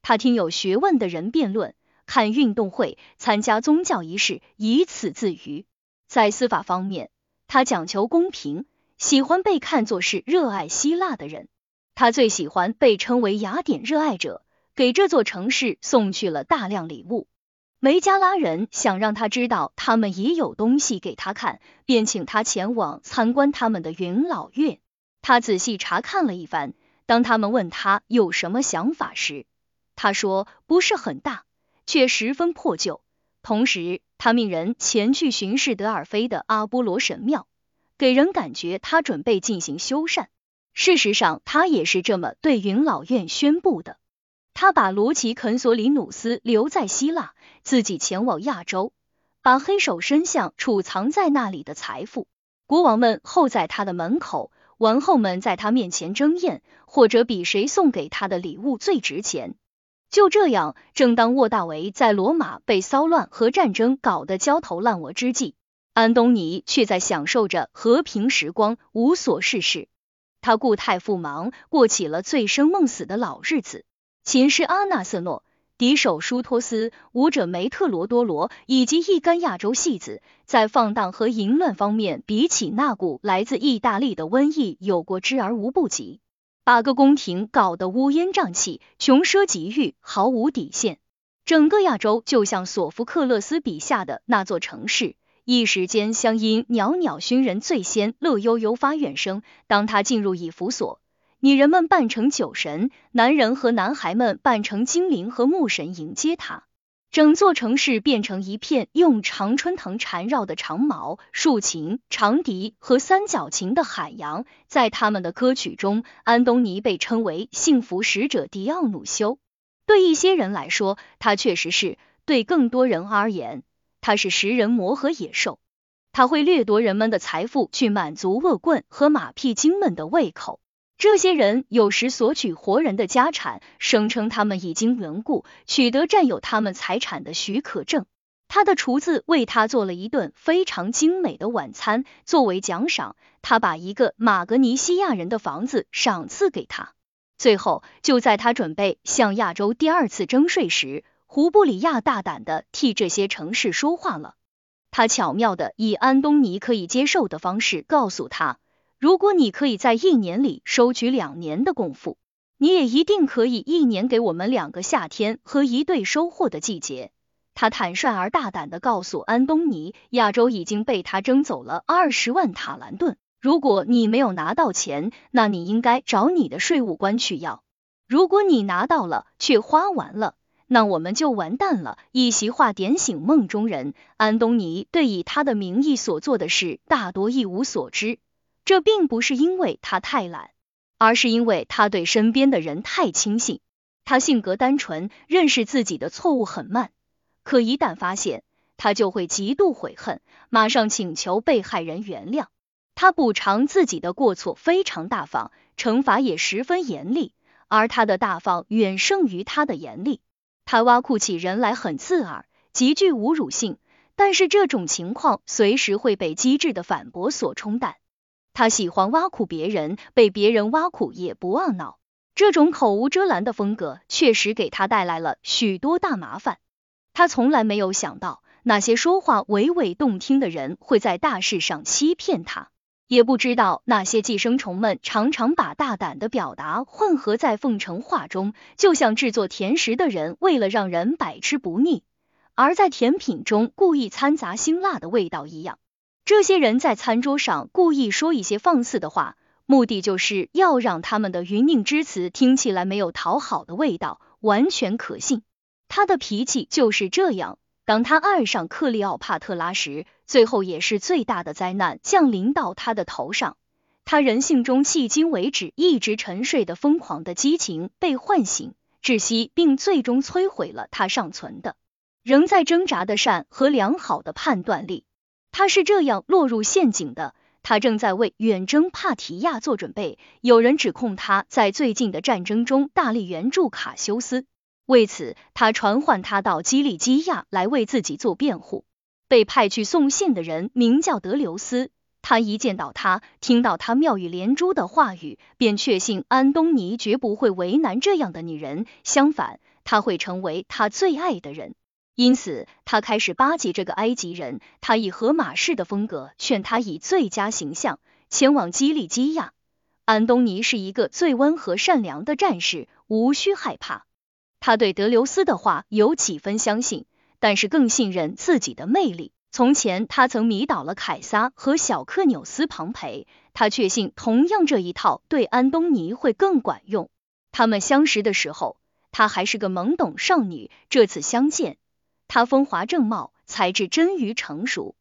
他听有学问的人辩论。看运动会，参加宗教仪式，以此自娱。在司法方面，他讲求公平，喜欢被看作是热爱希腊的人。他最喜欢被称为雅典热爱者，给这座城市送去了大量礼物。梅加拉人想让他知道他们也有东西给他看，便请他前往参观他们的元老院。他仔细查看了一番，当他们问他有什么想法时，他说不是很大。却十分破旧。同时，他命人前去巡视德尔菲的阿波罗神庙，给人感觉他准备进行修缮。事实上，他也是这么对云老院宣布的。他把罗奇肯索里努斯留在希腊，自己前往亚洲，把黑手伸向储藏在那里的财富。国王们候在他的门口，王后们在他面前争艳，或者比谁送给他的礼物最值钱。就这样，正当沃大维在罗马被骚乱和战争搞得焦头烂额之际，安东尼却在享受着和平时光，无所事事。他故态复忙，过起了醉生梦死的老日子。琴师阿纳瑟诺、笛手舒托斯、舞者梅特罗多罗以及一干亚洲戏子，在放荡和淫乱方面，比起那股来自意大利的瘟疫，有过之而无不及。把个宫廷搞得乌烟瘴气、穷奢极欲、毫无底线，整个亚洲就像索福克勒斯笔下的那座城市，一时间乡音袅袅，熏人醉仙，乐悠悠发怨声。当他进入以弗所，女人们扮成酒神，男人和男孩们扮成精灵和牧神迎接他。整座城市变成一片用常春藤缠绕的长矛、竖琴、长笛和三角琴的海洋。在他们的歌曲中，安东尼被称为幸福使者迪奥努修。对一些人来说，他确实是；对更多人而言，他是食人魔和野兽。他会掠夺人们的财富，去满足恶棍和马屁精们的胃口。这些人有时索取活人的家产，声称他们已经缘故，取得占有他们财产的许可证。他的厨子为他做了一顿非常精美的晚餐，作为奖赏，他把一个马格尼西亚人的房子赏赐给他。最后，就在他准备向亚洲第二次征税时，胡布里亚大胆的替这些城市说话了。他巧妙的以安东尼可以接受的方式告诉他。如果你可以在一年里收取两年的功夫，你也一定可以一年给我们两个夏天和一对收获的季节。他坦率而大胆的告诉安东尼，亚洲已经被他征走了二十万塔兰顿。如果你没有拿到钱，那你应该找你的税务官去要。如果你拿到了却花完了，那我们就完蛋了。一席话点醒梦中人，安东尼对以他的名义所做的事大多一无所知。这并不是因为他太懒，而是因为他对身边的人太轻信。他性格单纯，认识自己的错误很慢，可一旦发现，他就会极度悔恨，马上请求被害人原谅。他补偿自己的过错非常大方，惩罚也十分严厉，而他的大方远胜于他的严厉。他挖苦起人来很刺耳，极具侮辱性，但是这种情况随时会被机智的反驳所冲淡。他喜欢挖苦别人，被别人挖苦也不懊恼。这种口无遮拦的风格确实给他带来了许多大麻烦。他从来没有想到那些说话娓娓动听的人会在大事上欺骗他，也不知道那些寄生虫们常常把大胆的表达混合在奉承话中，就像制作甜食的人为了让人百吃不腻，而在甜品中故意掺杂辛辣的味道一样。这些人在餐桌上故意说一些放肆的话。目的就是要让他们的云宁之词听起来没有讨好的味道，完全可信。他的脾气就是这样。当他爱上克利奥帕特拉时，最后也是最大的灾难降临到他的头上。他人性中迄今为止一直沉睡的疯狂的激情被唤醒、窒息，并最终摧毁了他尚存的、仍在挣扎的善和良好的判断力。他是这样落入陷阱的。他正在为远征帕提亚做准备，有人指控他在最近的战争中大力援助卡修斯，为此他传唤他到基利基亚来为自己做辩护。被派去送信的人名叫德留斯，他一见到他，听到他妙语连珠的话语，便确信安东尼绝不会为难这样的女人，相反，他会成为他最爱的人。因此，他开始巴结这个埃及人。他以荷马式的风格劝他以最佳形象前往基利基亚。安东尼是一个最温和善良的战士，无需害怕。他对德留斯的话有几分相信，但是更信任自己的魅力。从前他曾迷倒了凯撒和小克纽斯庞培，他确信同样这一套对安东尼会更管用。他们相识的时候，他还是个懵懂少女。这次相见。他风华正茂，才智臻于成熟。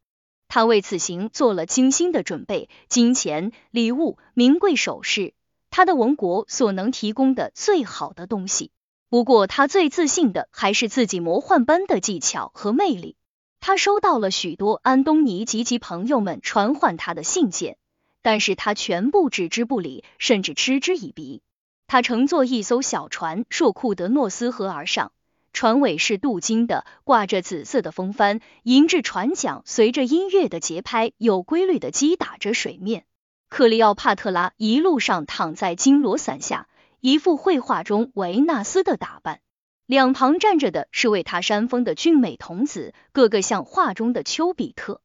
他为此行做了精心的准备，金钱、礼物、名贵首饰，他的王国所能提供的最好的东西。不过，他最自信的还是自己魔幻般的技巧和魅力。他收到了许多安东尼及其朋友们传唤他的信件，但是他全部置之不理，甚至嗤之以鼻。他乘坐一艘小船，溯库德诺斯河而上。船尾是镀金的，挂着紫色的风帆，银质船桨随着音乐的节拍有规律的击打着水面。克里奥帕特拉一路上躺在金罗伞下，一副绘画中维纳斯的打扮，两旁站着的是为他扇风的俊美童子，个个像画中的丘比特。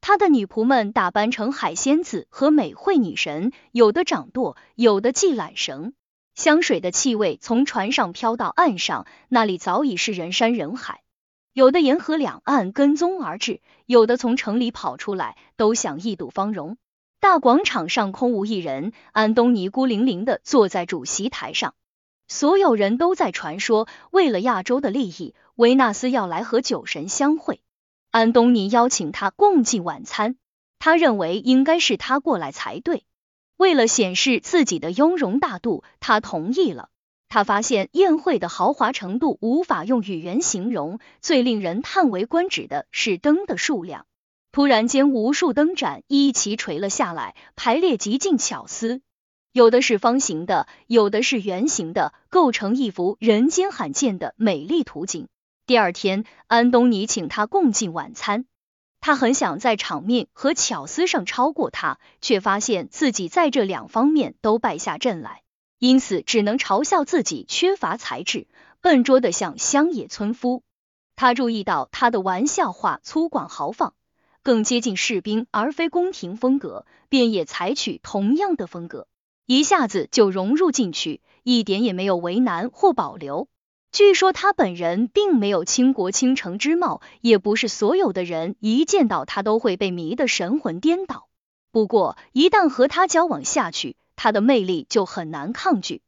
他的女仆们打扮成海仙子和美惠女神，有的掌舵，有的系缆绳。香水的气味从船上飘到岸上，那里早已是人山人海。有的沿河两岸跟踪而至，有的从城里跑出来，都想一睹芳容。大广场上空无一人，安东尼孤零零的坐在主席台上。所有人都在传说，为了亚洲的利益，维纳斯要来和酒神相会。安东尼邀请他共进晚餐，他认为应该是他过来才对。为了显示自己的雍容大度，他同意了。他发现宴会的豪华程度无法用语言形容，最令人叹为观止的是灯的数量。突然间，无数灯盏一齐垂了下来，排列极尽巧思，有的是方形的，有的是圆形的，构成一幅人间罕见的美丽图景。第二天，安东尼请他共进晚餐。他很想在场面和巧思上超过他，却发现自己在这两方面都败下阵来，因此只能嘲笑自己缺乏才智，笨拙的像乡野村夫。他注意到他的玩笑话粗犷豪放，更接近士兵而非宫廷风格，便也采取同样的风格，一下子就融入进去，一点也没有为难或保留。据说他本人并没有倾国倾城之貌，也不是所有的人一见到他都会被迷得神魂颠倒。不过一旦和他交往下去，他的魅力就很难抗拒。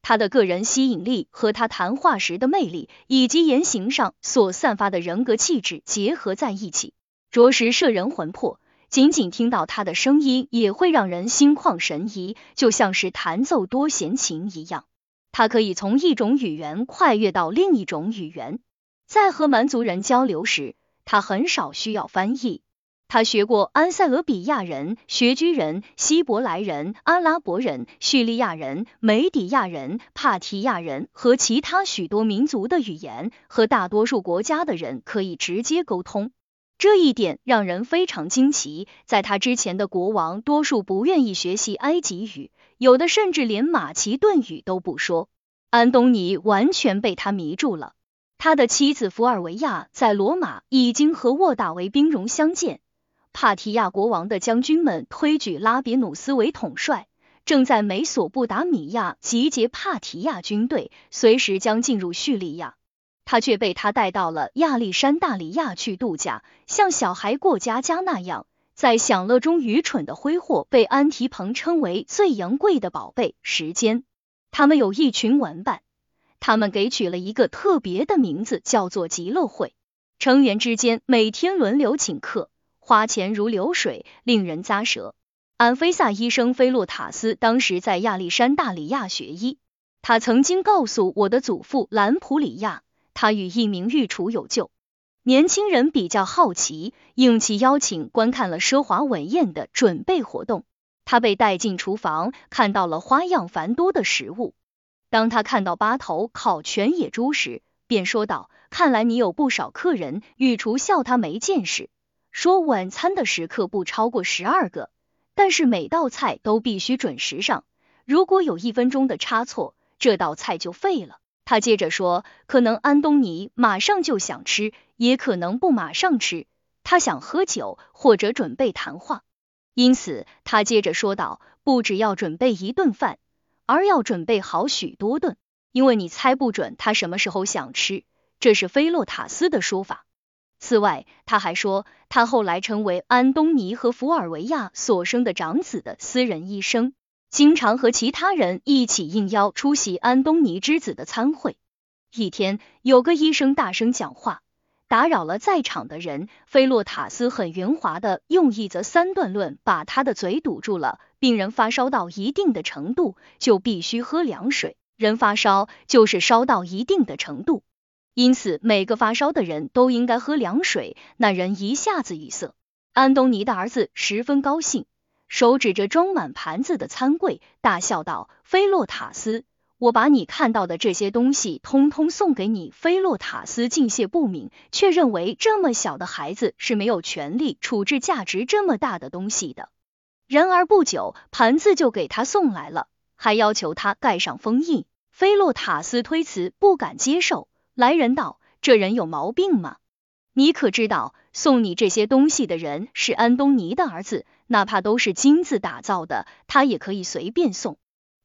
他的个人吸引力和他谈话时的魅力，以及言行上所散发的人格气质结合在一起，着实摄人魂魄。仅仅听到他的声音，也会让人心旷神怡，就像是弹奏多弦琴一样。他可以从一种语言跨越到另一种语言，在和蛮族人交流时，他很少需要翻译。他学过安塞俄比亚人、学居人、希伯来人、阿拉伯人、叙利亚人、梅底亚人、帕提亚人和其他许多民族的语言，和大多数国家的人可以直接沟通。这一点让人非常惊奇。在他之前的国王，多数不愿意学习埃及语，有的甚至连马其顿语都不说。安东尼完全被他迷住了。他的妻子福尔维亚在罗马已经和沃大维兵戎相见。帕提亚国王的将军们推举拉比努斯为统帅，正在美索不达米亚集结帕提亚军队，随时将进入叙利亚。他却被他带到了亚历山大里亚去度假，像小孩过家家那样，在享乐中愚蠢的挥霍，被安提彭称为最昂贵的宝贝——时间。他们有一群玩伴，他们给取了一个特别的名字，叫做极乐会。成员之间每天轮流请客，花钱如流水，令人咂舌。安菲萨医生菲洛塔斯当时在亚历山大里亚学医，他曾经告诉我的祖父兰普里亚。他与一名御厨有救。年轻人比较好奇，应其邀请观看了奢华晚宴的准备活动。他被带进厨房，看到了花样繁多的食物。当他看到八头烤全野猪时，便说道：“看来你有不少客人。”御厨笑他没见识，说晚餐的食客不超过十二个，但是每道菜都必须准时上。如果有一分钟的差错，这道菜就废了。他接着说，可能安东尼马上就想吃，也可能不马上吃。他想喝酒或者准备谈话，因此他接着说道，不只要准备一顿饭，而要准备好许多顿，因为你猜不准他什么时候想吃。这是菲洛塔斯的说法。此外，他还说，他后来成为安东尼和福尔维亚所生的长子的私人医生。经常和其他人一起应邀出席安东尼之子的参会。一天，有个医生大声讲话，打扰了在场的人。菲洛塔斯很圆滑的用一则三段论把他的嘴堵住了。病人发烧到一定的程度，就必须喝凉水。人发烧就是烧到一定的程度，因此每个发烧的人都应该喝凉水。那人一下子语塞。安东尼的儿子十分高兴。手指着装满盘子的餐柜，大笑道：“菲洛塔斯，我把你看到的这些东西通通送给你。”菲洛塔斯敬谢不敏，却认为这么小的孩子是没有权利处置价值这么大的东西的。然而不久，盘子就给他送来了，还要求他盖上封印。菲洛塔斯推辞，不敢接受。来人道：“这人有毛病吗？你可知道，送你这些东西的人是安东尼的儿子？”哪怕都是金子打造的，他也可以随便送。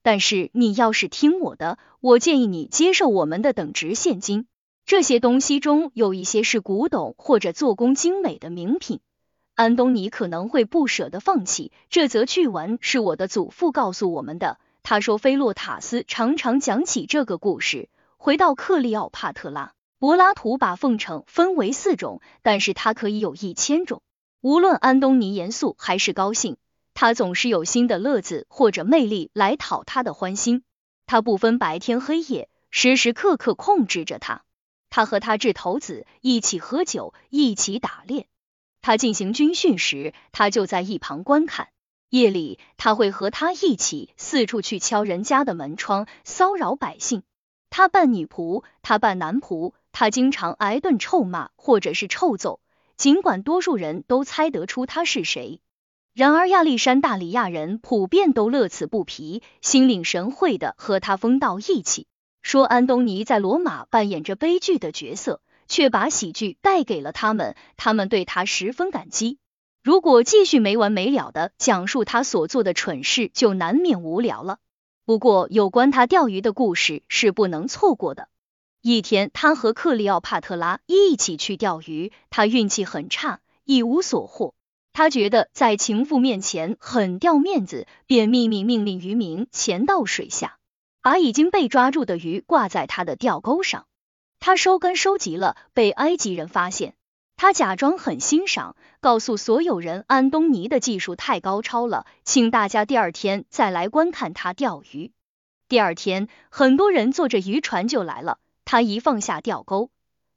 但是你要是听我的，我建议你接受我们的等值现金。这些东西中有一些是古董或者做工精美的名品，安东尼可能会不舍得放弃。这则趣闻是我的祖父告诉我们的。他说，菲洛塔斯常常讲起这个故事。回到克利奥帕特拉，柏拉图把奉承分为四种，但是他可以有一千种。无论安东尼严肃还是高兴，他总是有新的乐子或者魅力来讨他的欢心。他不分白天黑夜，时时刻刻控制着他。他和他掷骰子，一起喝酒，一起打猎。他进行军训时，他就在一旁观看。夜里，他会和他一起四处去敲人家的门窗，骚扰百姓。他扮女仆，他扮男仆，他经常挨顿臭骂或者是臭揍。尽管多数人都猜得出他是谁，然而亚历山大里亚人普遍都乐此不疲，心领神会的和他疯到一起，说安东尼在罗马扮演着悲剧的角色，却把喜剧带给了他们，他们对他十分感激。如果继续没完没了的讲述他所做的蠢事，就难免无聊了。不过有关他钓鱼的故事是不能错过的。一天，他和克利奥帕特拉一起去钓鱼，他运气很差，一无所获。他觉得在情妇面前很掉面子，便秘密命令渔民潜到水下。把已经被抓住的鱼挂在他的钓钩上。他收竿收集了，被埃及人发现。他假装很欣赏，告诉所有人安东尼的技术太高超了，请大家第二天再来观看他钓鱼。第二天，很多人坐着渔船就来了。他一放下钓钩，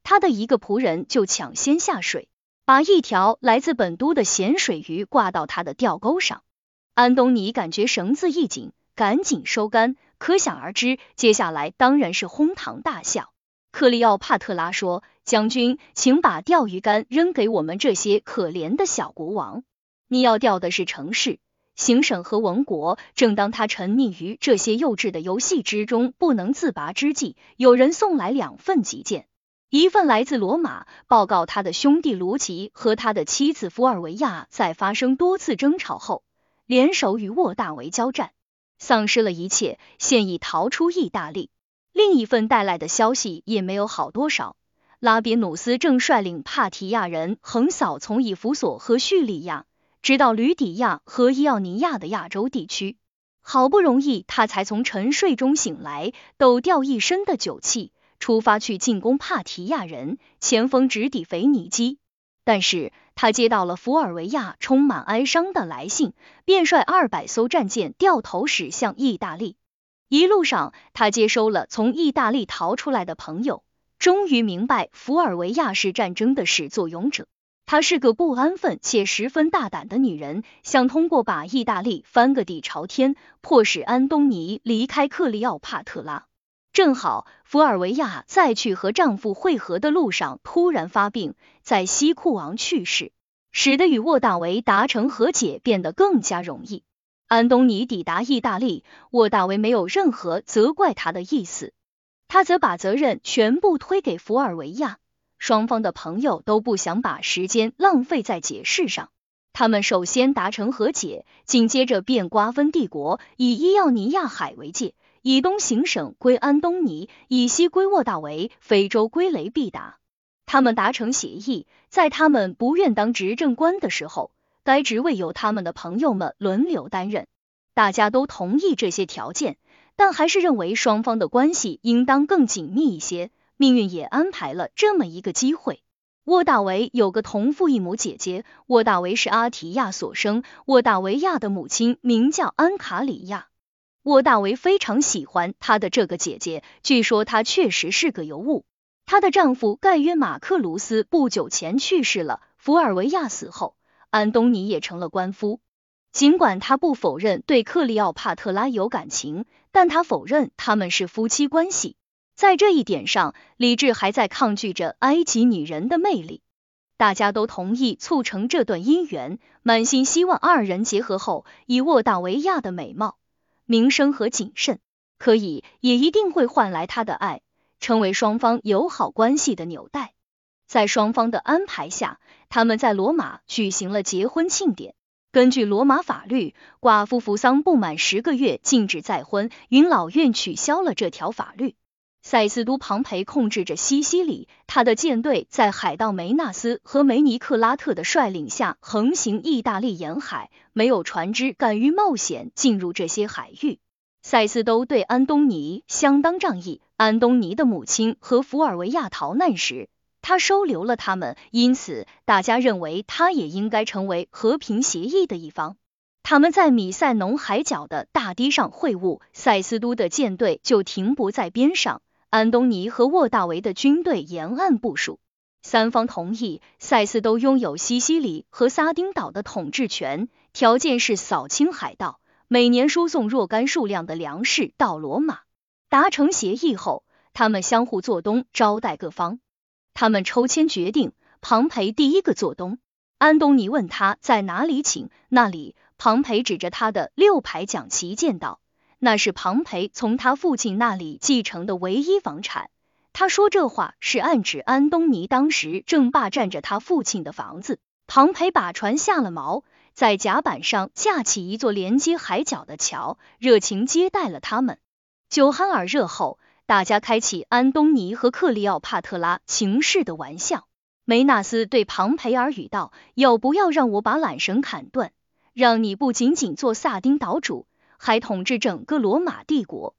他的一个仆人就抢先下水，把一条来自本都的咸水鱼挂到他的钓钩上。安东尼感觉绳子一紧，赶紧收竿，可想而知，接下来当然是哄堂大笑。克里奥帕特拉说：“将军，请把钓鱼竿扔给我们这些可怜的小国王。你要钓的是城市、行省和王国。”正当他沉溺于这些幼稚的游戏之中不能自拔之际，有人送来两份急件，一份来自罗马，报告他的兄弟卢奇和他的妻子福尔维亚在发生多次争吵后，联手与沃大维交战，丧失了一切，现已逃出意大利。另一份带来的消息也没有好多少。拉比努斯正率领帕提亚人横扫从以弗所和叙利亚，直到吕底亚和伊奥尼亚的亚洲地区。好不容易，他才从沉睡中醒来，抖掉一身的酒气，出发去进攻帕提亚人，前锋直抵腓尼基。但是他接到了福尔维亚充满哀伤的来信，便率二百艘战舰掉头驶向意大利。一路上，他接收了从意大利逃出来的朋友，终于明白福尔维亚是战争的始作俑者。她是个不安分且十分大胆的女人，想通过把意大利翻个底朝天，迫使安东尼离开克里奥帕特拉。正好福尔维亚在去和丈夫会合的路上突然发病，在西库王去世，使得与沃大维达成和解变得更加容易。安东尼抵达意大利，沃大维没有任何责怪他的意思，他则把责任全部推给福尔维亚。双方的朋友都不想把时间浪费在解释上，他们首先达成和解，紧接着便瓜分帝国，以伊奥尼亚海为界，以东行省归安东尼，以西归沃大维，非洲归雷必达。他们达成协议，在他们不愿当执政官的时候。该职位由他们的朋友们轮流担任，大家都同意这些条件，但还是认为双方的关系应当更紧密一些。命运也安排了这么一个机会。沃大维有个同父异母姐姐，沃大维是阿提亚所生。沃大维亚的母亲名叫安卡里亚。沃大维非常喜欢他的这个姐姐，据说她确实是个尤物。她的丈夫盖约马克卢斯不久前去世了。福尔维亚死后。安东尼也成了官夫，尽管他不否认对克利奥帕特拉有感情，但他否认他们是夫妻关系。在这一点上，理智还在抗拒着埃及女人的魅力。大家都同意促成这段姻缘，满心希望二人结合后，以沃大维亚的美貌、名声和谨慎，可以也一定会换来他的爱，成为双方友好关系的纽带。在双方的安排下，他们在罗马举行了结婚庆典。根据罗马法律，寡妇服丧不满十个月禁止再婚。云老院取消了这条法律。塞斯都庞培控制着西西里，他的舰队在海盗梅纳斯和梅尼克拉特的率领下横行意大利沿海，没有船只敢于冒险进入这些海域。塞斯都对安东尼相当仗义。安东尼的母亲和福尔维亚逃难时。他收留了他们，因此大家认为他也应该成为和平协议的一方。他们在米塞农海角的大堤上会晤，塞斯都的舰队就停泊在边上，安东尼和沃大维的军队沿岸部署。三方同意塞斯都拥有西西里和撒丁岛的统治权，条件是扫清海盗，每年输送若干数量的粮食到罗马。达成协议后，他们相互做东，招待各方。他们抽签决定，庞培第一个做东。安东尼问他在哪里请，那里。庞培指着他的六排奖旗舰道，那是庞培从他父亲那里继承的唯一房产。他说这话是暗指安东尼当时正霸占着他父亲的房子。庞培把船下了锚，在甲板上架起一座连接海角的桥，热情接待了他们。酒酣耳热后。大家开启安东尼和克利奥帕特拉情事的玩笑。梅纳斯对庞培尔语道：“要不要让我把缆绳砍断，让你不仅仅做萨丁岛主，还统治整个罗马帝国？”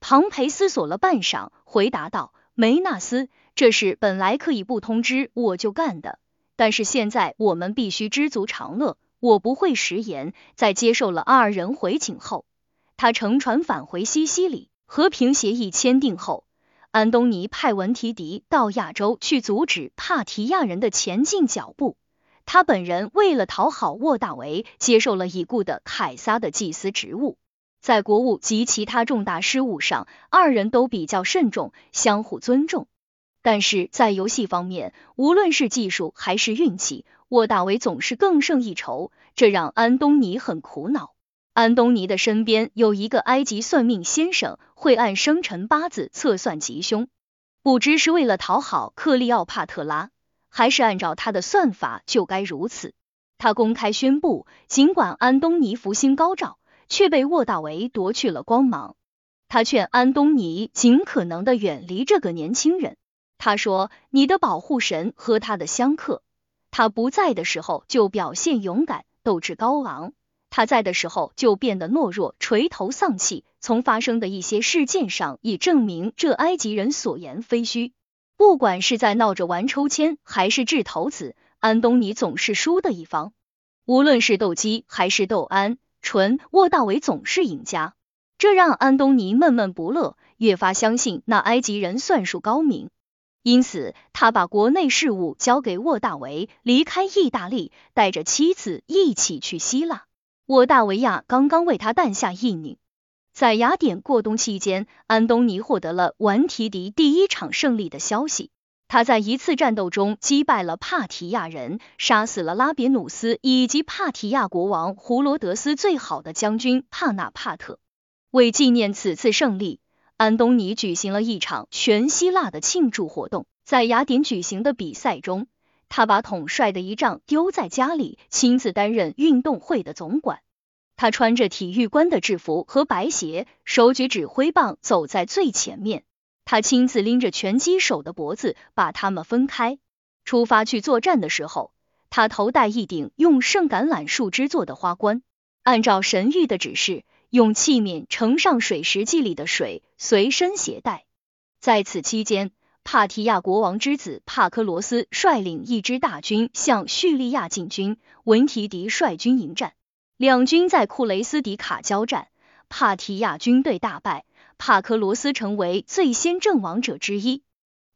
庞培思索了半晌，回答道：“梅纳斯，这事本来可以不通知我就干的，但是现在我们必须知足常乐。我不会食言。”在接受了二人回请后，他乘船返回西西里。和平协议签订后，安东尼派文提迪到亚洲去阻止帕提亚人的前进脚步。他本人为了讨好沃大维，接受了已故的凯撒的祭司职务。在国务及其他重大事务上，二人都比较慎重，相互尊重。但是在游戏方面，无论是技术还是运气，沃大维总是更胜一筹，这让安东尼很苦恼。安东尼的身边有一个埃及算命先生，会按生辰八字测算吉凶，不知是为了讨好克利奥帕特拉，还是按照他的算法就该如此。他公开宣布，尽管安东尼福星高照。却被沃大维夺去了光芒。他劝安东尼尽可能的远离这个年轻人。他说：“你的保护神和他的相克，他不在的时候就表现勇敢，斗志高昂；他在的时候就变得懦弱，垂头丧气。从发生的一些事件上已证明这埃及人所言非虚。不管是在闹着玩抽签，还是掷骰子，安东尼总是输的一方。无论是斗鸡还是斗安。”纯沃大维总是赢家，这让安东尼闷闷不乐，越发相信那埃及人算术高明。因此，他把国内事务交给沃大维，离开意大利，带着妻子一起去希腊。沃大维亚刚刚为他诞下一女。在雅典过冬期间，安东尼获得了完提迪第一场胜利的消息。他在一次战斗中击败了帕提亚人，杀死了拉别努斯以及帕提亚国王胡罗德斯最好的将军帕纳帕特。为纪念此次胜利，安东尼举行了一场全希腊的庆祝活动。在雅典举行的比赛中，他把统帅的仪仗丢在家里，亲自担任运动会的总管。他穿着体育官的制服和白鞋，手举指挥棒，走在最前面。他亲自拎着拳击手的脖子，把他们分开。出发去作战的时候，他头戴一顶用圣橄榄树枝做的花冠，按照神谕的指示，用器皿盛上水石祭里的水，随身携带。在此期间，帕提亚国王之子帕科罗斯率领一支大军向叙利亚进军，文提迪率军迎战，两军在库雷斯迪卡交战，帕提亚军队大败。帕科罗斯成为最先阵亡者之一。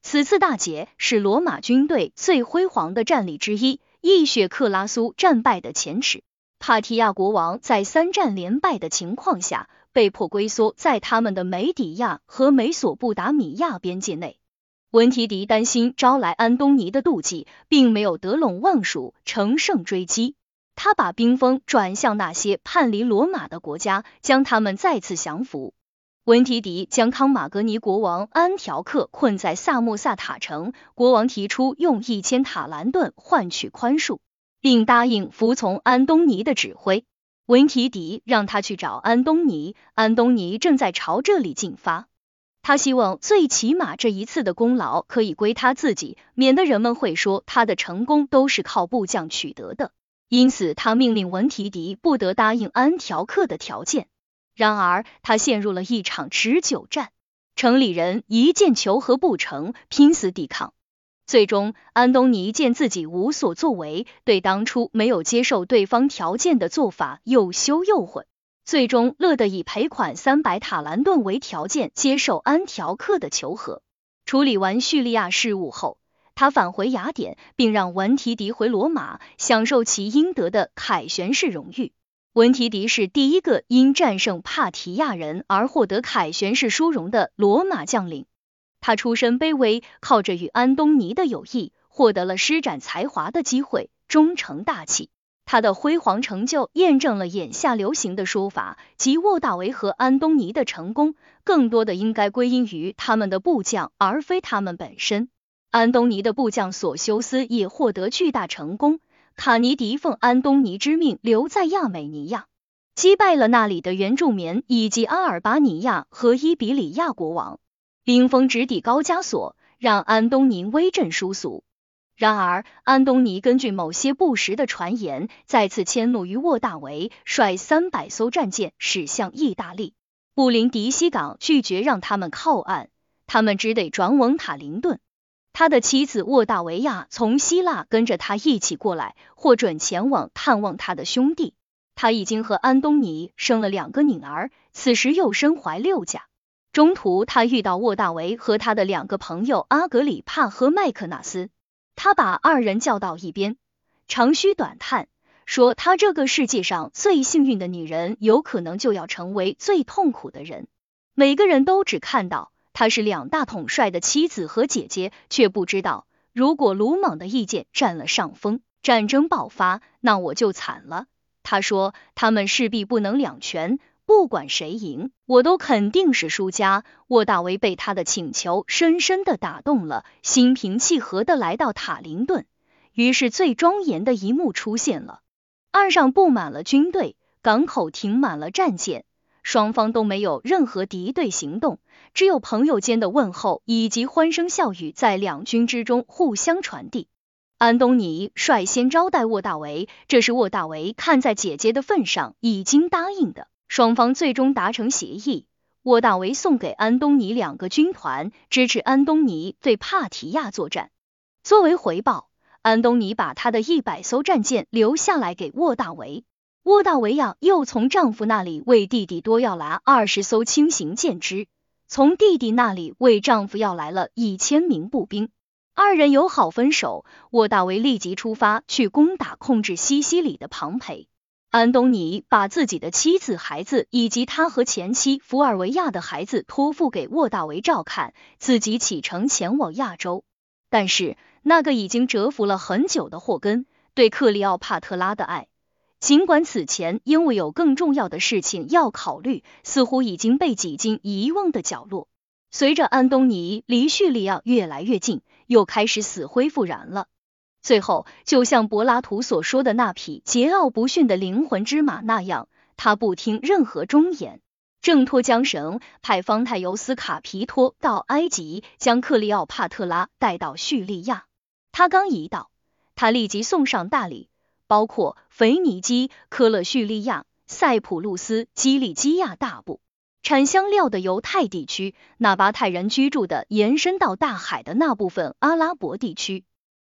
此次大捷是罗马军队最辉煌的战例之一，亦雪克拉苏战败的前耻。帕提亚国王在三战连败的情况下，被迫龟缩在他们的梅底亚和美索不达米亚边界内。文提迪担心招来安东尼的妒忌，并没有得陇望蜀，乘胜追击。他把兵锋转向那些叛离罗马的国家，将他们再次降服。文提迪将康马格尼国王安条克困在萨穆萨塔城，国王提出用一千塔兰顿换取宽恕，并答应服从安东尼的指挥。文提迪让他去找安东尼，安东尼正在朝这里进发。他希望最起码这一次的功劳可以归他自己，免得人们会说他的成功都是靠部将取得的。因此，他命令文提迪不得答应安条克的条件。然而，他陷入了一场持久战，城里人一见求和不成，拼死抵抗。最终，安东尼见自己无所作为，对当初没有接受对方条件的做法又羞又悔，最终乐得以赔款三百塔兰顿为条件，接受安条克的求和。处理完叙利亚事务后，他返回雅典，并让文提迪回罗马，享受其应得的凯旋式荣誉。文提迪是第一个因战胜帕提亚人而获得凯旋式殊荣的罗马将领。他出身卑微，靠着与安东尼的友谊，获得了施展才华的机会，终成大器。他的辉煌成就验证了眼下流行的说法，即沃大维和安东尼的成功，更多的应该归因于他们的部将，而非他们本身。安东尼的部将索修斯也获得巨大成功。卡尼迪奉安东尼之命留在亚美尼亚，击败了那里的原住民以及阿尔巴尼亚和伊比里亚国王，兵锋直抵高加索，让安东尼威震殊俗。然而，安东尼根据某些不实的传言，再次迁怒于沃大维，率三百艘战舰驶向意大利。布林迪西港拒绝让他们靠岸，他们只得转往塔林顿。他的妻子沃大维亚从希腊跟着他一起过来，获准前往探望他的兄弟。他已经和安东尼生了两个女儿，此时又身怀六甲。中途他遇到沃大维和他的两个朋友阿格里帕和麦克纳斯，他把二人叫到一边，长吁短叹，说他这个世界上最幸运的女人，有可能就要成为最痛苦的人。每个人都只看到他是两大统帅的妻子和姐姐，却不知道如果鲁莽的意见占了上风，战争爆发，那我就惨了。他说：“他们势必不能两全，不管谁赢，我都肯定是输家。”沃大维被他的请求深深的打动了，心平气和的来到塔林顿。于是最庄严的一幕出现了：岸上布满了军队，港口停满了战舰，双方都没有任何敌对行动，只有朋友间的问候以及欢声笑语在两军之中互相传递。安东尼率先招待沃大维，这是沃大维看在姐姐的份上已经答应的。双方最终达成协议，沃大维送给安东尼两个军团，支持安东尼对帕提亚作战。作为回报，安东尼把他的一百艘战舰留下来给沃大维。沃大维亚又从丈夫那里为弟弟多要来二十艘轻型舰只，从弟弟那里为丈夫要来了一千名步兵。二人友好分手，沃大维立即出发去攻打控制西西里的庞培。安东尼把自己的妻子、孩子以及他和前妻福尔维亚的孩子托付给沃大维照看，自己启程前往亚洲。但是那个已经蛰伏了很久的霍根对克里奥帕特拉的爱，尽管此前因为有更重要的事情要考虑，似乎已经被挤进遗忘的角落。随着安东尼离叙利亚越来越近，又开始死灰复燃了。最后，就像柏拉图所说的那匹桀骜不驯的灵魂之马那样，他不听任何忠言，挣脱缰绳，派方太尤斯卡皮托到埃及，将克里奥帕特拉带到叙利亚。他刚一到，他立即送上大礼，包括腓尼基、科勒叙利亚、塞浦路斯、基利基亚大部。产香料的犹太地区，纳巴泰人居住的延伸到大海的那部分阿拉伯地区，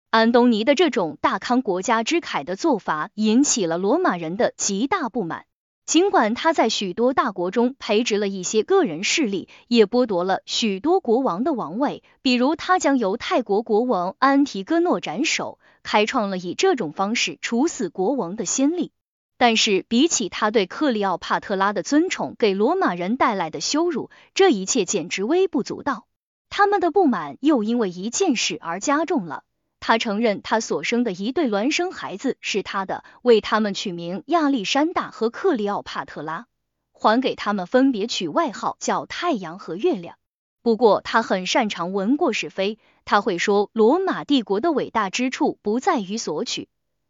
安东尼的这种大康国家之凯的做法引起了罗马人的极大不满。尽管他在许多大国中培植了一些个人势力，也剥夺了许多国王的王位，比如他将犹太国国王安提戈诺斩首，开创了以这种方式处死国王的先例。但是比起他对克里奥帕特拉的尊崇给罗马人带来的羞辱，这一切简直微不足道。他们的不满又因为一件事而加重了。他承认他所生的一对孪生孩子是他的，为他们取名亚历山大和克里奥帕特拉，还给他们分别取外号叫太阳和月亮。不过他很擅长闻过是非，他会说罗马帝国的伟大之处不在于索取，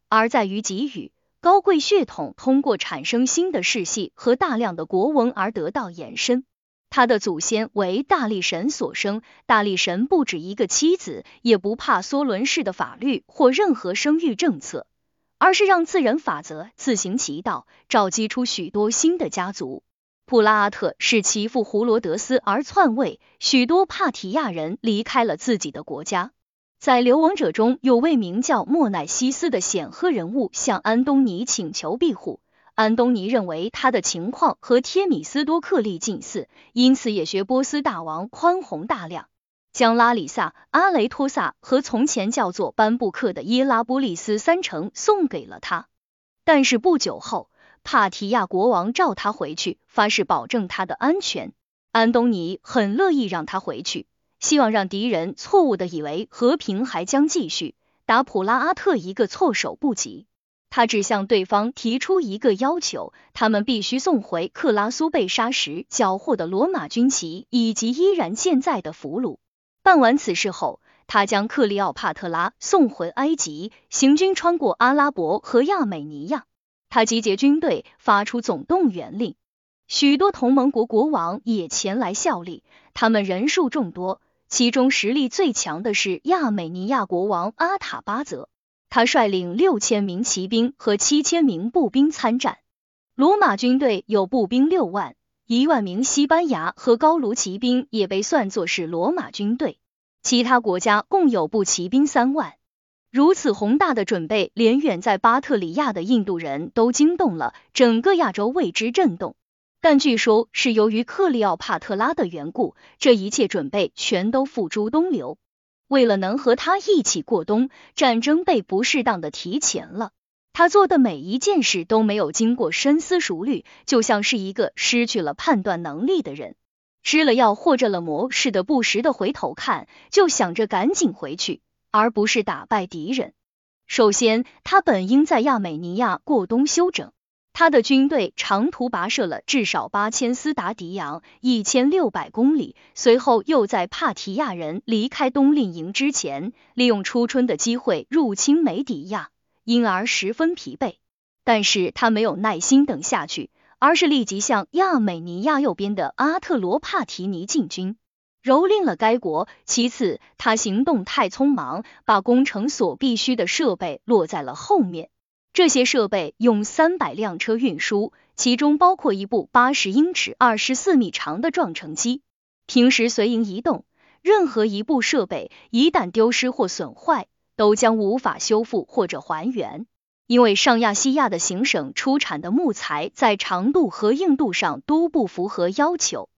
而在于给予。高贵血统通过产生新的世系和大量的国文而得到延伸。他的祖先为大力神所生，大力神不止一个妻子，也不怕梭伦式的法律或任何生育政策，而是让自然法则自行其道，召集出许多新的家族。普拉阿特是其父胡罗德斯而篡位，许多帕提亚人离开了自己的国家。在流亡者中有位名叫莫乃西斯的显赫人物向安东尼请求庇护。安东尼认为他的情况和贴米斯多克利近似，因此也学波斯大王宽宏大量，将拉里萨、阿雷托萨和从前叫做班布克的耶拉波利斯三城送给了他。但是不久后，帕提亚国王召他回去，发誓保证他的安全。安东尼很乐意让他回去。希望让敌人错误的以为和平还将继续，打普拉阿特一个措手不及。他只向对方提出一个要求，他们必须送回克拉苏被杀时缴获的罗马军旗以及依然健在的俘虏。办完此事后，他将克里奥帕特拉送回埃及，行军穿过阿拉伯和亚美尼亚。他集结军队，发出总动员令，许多同盟国国王也前来效力，他们人数众多。其中实力最强的是亚美尼亚国王阿塔巴泽，他率领六千名骑兵和七千名步兵参战。罗马军队有步兵六万，一万名西班牙和高卢骑兵也被算作是罗马军队。其他国家共有步骑兵三万。如此宏大的准备，连远在巴特里亚的印度人都惊动了，整个亚洲为之震动。但据说是由于克利奥帕特拉的缘故，这一切准备全都付诸东流。为了能和他一起过冬，战争被不适当的提前了。他做的每一件事都没有经过深思熟虑，就像是一个失去了判断能力的人，吃了药或者了魔似的，不时的回头看，就想着赶紧回去。而不是打败敌人。首先，他本应在亚美尼亚过冬休整。他的军队长途跋涉了至少八千斯达迪扬，一千六百公里。随后又在帕提亚人离开冬令营之前，利用初春的机会入侵梅底亚，因而十分疲惫。但是他没有耐心等下去，而是立即向亚美尼亚右边的阿特罗帕提尼进军。蹂躏了该国。其次，他行动太匆忙，把工程所必需的设备落在了后面。这些设备用三百辆车运输，其中包括一部八十英尺、二十四米长的撞程机。平时随营移动，任何一部设备一旦丢失或损坏，都将无法修复或者还原。因为上亚细亚的行省出产的木材在长度和硬度上都不符合要求。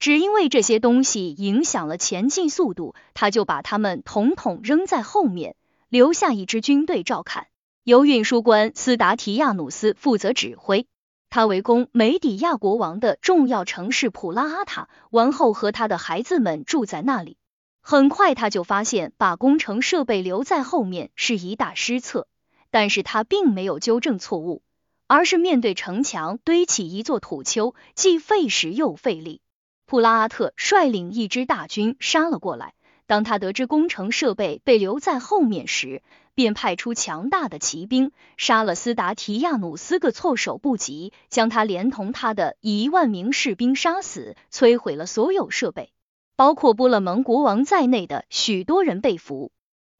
只因为这些东西影响了前进速度，他就把他们统统扔在后面，留下一支军队照看，由运输官斯达提亚努斯负责指挥。他围攻梅底亚国王的重要城市普拉阿塔，王后和他的孩子们住在那里。很快他就发现把工程设备留在后面是一大失策，但是他并没有纠正错误，而是面对城墙堆起一座土丘，既费时又费力。普拉阿特率领一支大军杀了过来。当他得知工程设备被留在后面时，便派出强大的骑兵，杀了斯达提亚努斯个措手不及，将他连同他的一万名士兵杀死，摧毁了所有设备，包括波勒蒙国王在内的许多人被俘。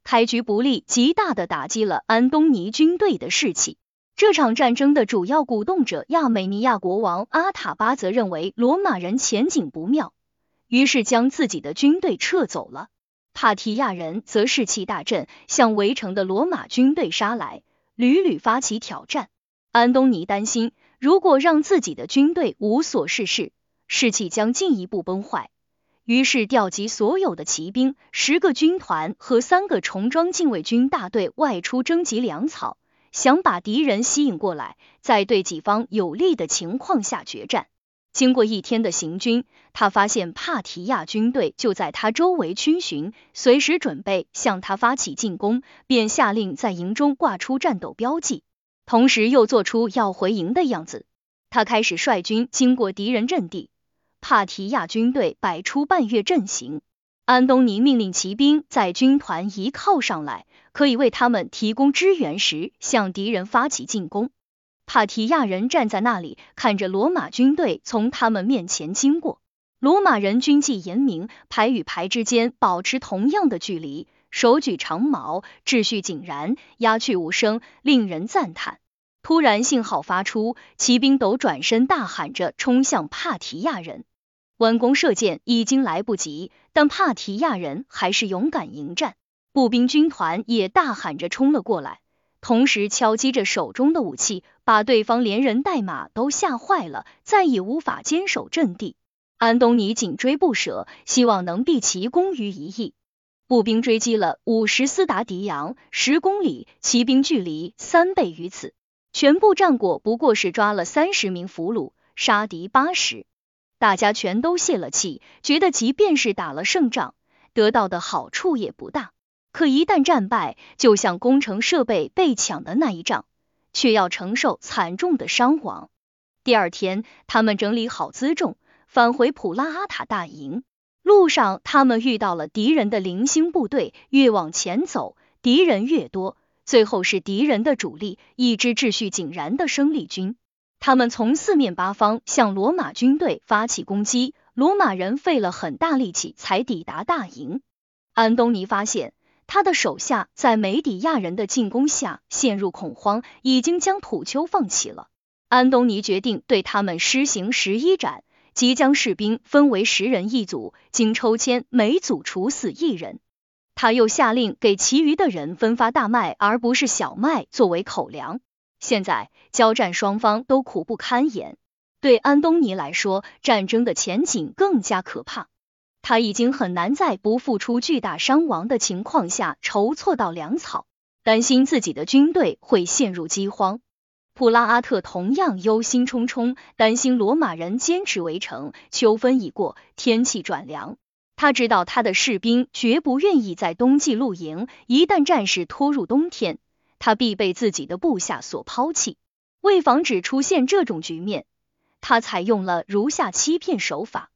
开局不利，极大的打击了安东尼军队的士气。这场战争的主要鼓动者亚美尼亚国王阿塔巴则认为罗马人前景不妙，于是将自己的军队撤走了。帕提亚人则士气大振，向围城的罗马军队杀来，屡屡发起挑战。安东尼担心，如果让自己的军队无所事事，士气将进一步崩坏，于是调集所有的骑兵、十个军团和三个重装禁卫军大队外出征集粮草。想把敌人吸引过来，在对己方有利的情况下决战。经过一天的行军，他发现帕提亚军队就在他周围逡巡，随时准备向他发起进攻，便下令在营中挂出战斗标记，同时又做出要回营的样子。他开始率军经过敌人阵地，帕提亚军队摆出半月阵型。安东尼命令骑兵在军团一靠上来，可以为他们提供支援时，向敌人发起进攻。帕提亚人站在那里，看着罗马军队从他们面前经过。罗马人军纪严明，排与排之间保持同样的距离，手举长矛，秩序井然，鸦雀无声，令人赞叹。突然信号发出，骑兵都转身，大喊着冲向帕提亚人。弯弓射箭已经来不及，但帕提亚人还是勇敢迎战，步兵军团也大喊着冲了过来，同时敲击着手中的武器，把对方连人带马都吓坏了，再也无法坚守阵地。安东尼紧追不舍，希望能毕其功于一役。步兵追击了五十斯达迪扬，十公里，骑兵距离三倍于此。全部战果不过是抓了三十名俘虏，杀敌八十。大家全都泄了气，觉得即便是打了胜仗，得到的好处也不大。可一旦战败，就像工程设备被抢的那一仗，却要承受惨重的伤亡。第二天，他们整理好辎重，返回普拉阿塔大营。路上，他们遇到了敌人的零星部队，越往前走，敌人越多，最后是敌人的主力，一支秩序井然的生力军。他们从四面八方向罗马军队发起攻击，罗马人费了很大力气才抵达大营。安东尼发现他的手下在梅底亚人的进攻下陷入恐慌，已经将土丘放弃了。安东尼决定对他们施行十一斩，即将士兵分为十人一组，经抽签，每组处死一人。他又下令给其余的人分发大麦，而不是小麦作为口粮。现在交战双方都苦不堪言，对安东尼来说，战争的前景更加可怕。他已经很难在不付出巨大伤亡的情况下筹措到粮草，担心自己的军队会陷入饥荒。普拉阿特同样忧心忡忡，担心罗马人坚持围城。秋分已过，天气转凉。他知道他的士兵绝不愿意在冬季露营，一旦战事拖入冬天，他必被自己的部下所抛弃。为防止出现这种局面，他采用了如下欺骗手法：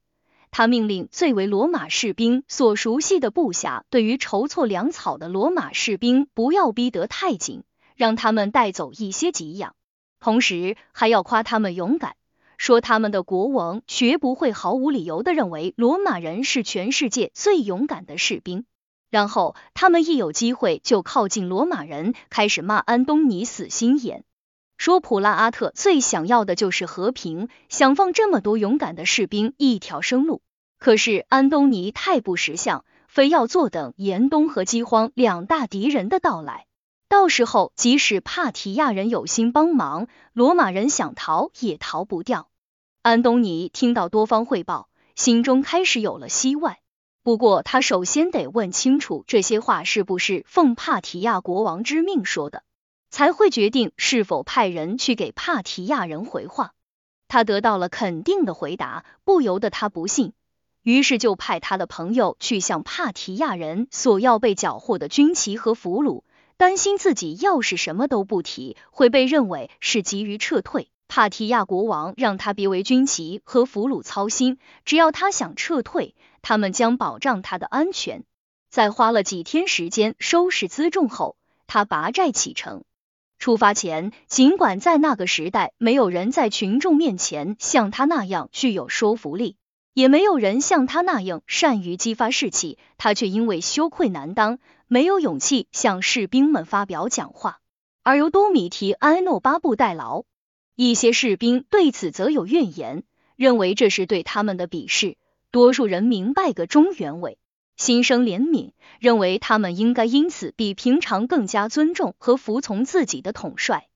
他命令最为罗马士兵所熟悉的部下，对于筹措粮草的罗马士兵不要逼得太紧，让他们带走一些给养，同时还要夸他们勇敢。说他们的国王绝不会毫无理由的认为罗马人是全世界最勇敢的士兵，然后他们一有机会就靠近罗马人，开始骂安东尼死心眼，说普拉阿特最想要的就是和平，想放这么多勇敢的士兵一条生路。可是安东尼太不识相，非要坐等严冬和饥荒两大敌人的到来。到时候，即使帕提亚人有心帮忙，罗马人想逃也逃不掉。安东尼听到多方汇报，心中开始有了希望。不过，他首先得问清楚这些话是不是奉帕提亚国王之命说的，才会决定是否派人去给帕提亚人回话。他得到了肯定的回答，不由得他不信，于是就派他的朋友去向帕提亚人索要被缴获的军旗和俘虏。担心自己要是什么都不提，会被认为是急于撤退。帕提亚国王让他别为军旗和俘虏操心，只要他想撤退，他们将保障他的安全。在花了几天时间收拾辎重后，他拔寨启程。出发前，尽管在那个时代没有人在群众面前像他那样具有说服力。也没有人像他那样善于激发士气，他却因为羞愧难当，没有勇气向士兵们发表讲话，而由多米提埃诺巴布代劳。一些士兵对此则有怨言，认为这是对他们的鄙视。多数人明白个中原委，心生怜悯，认为他们应该因此比平常更加尊重和服从自己的统帅。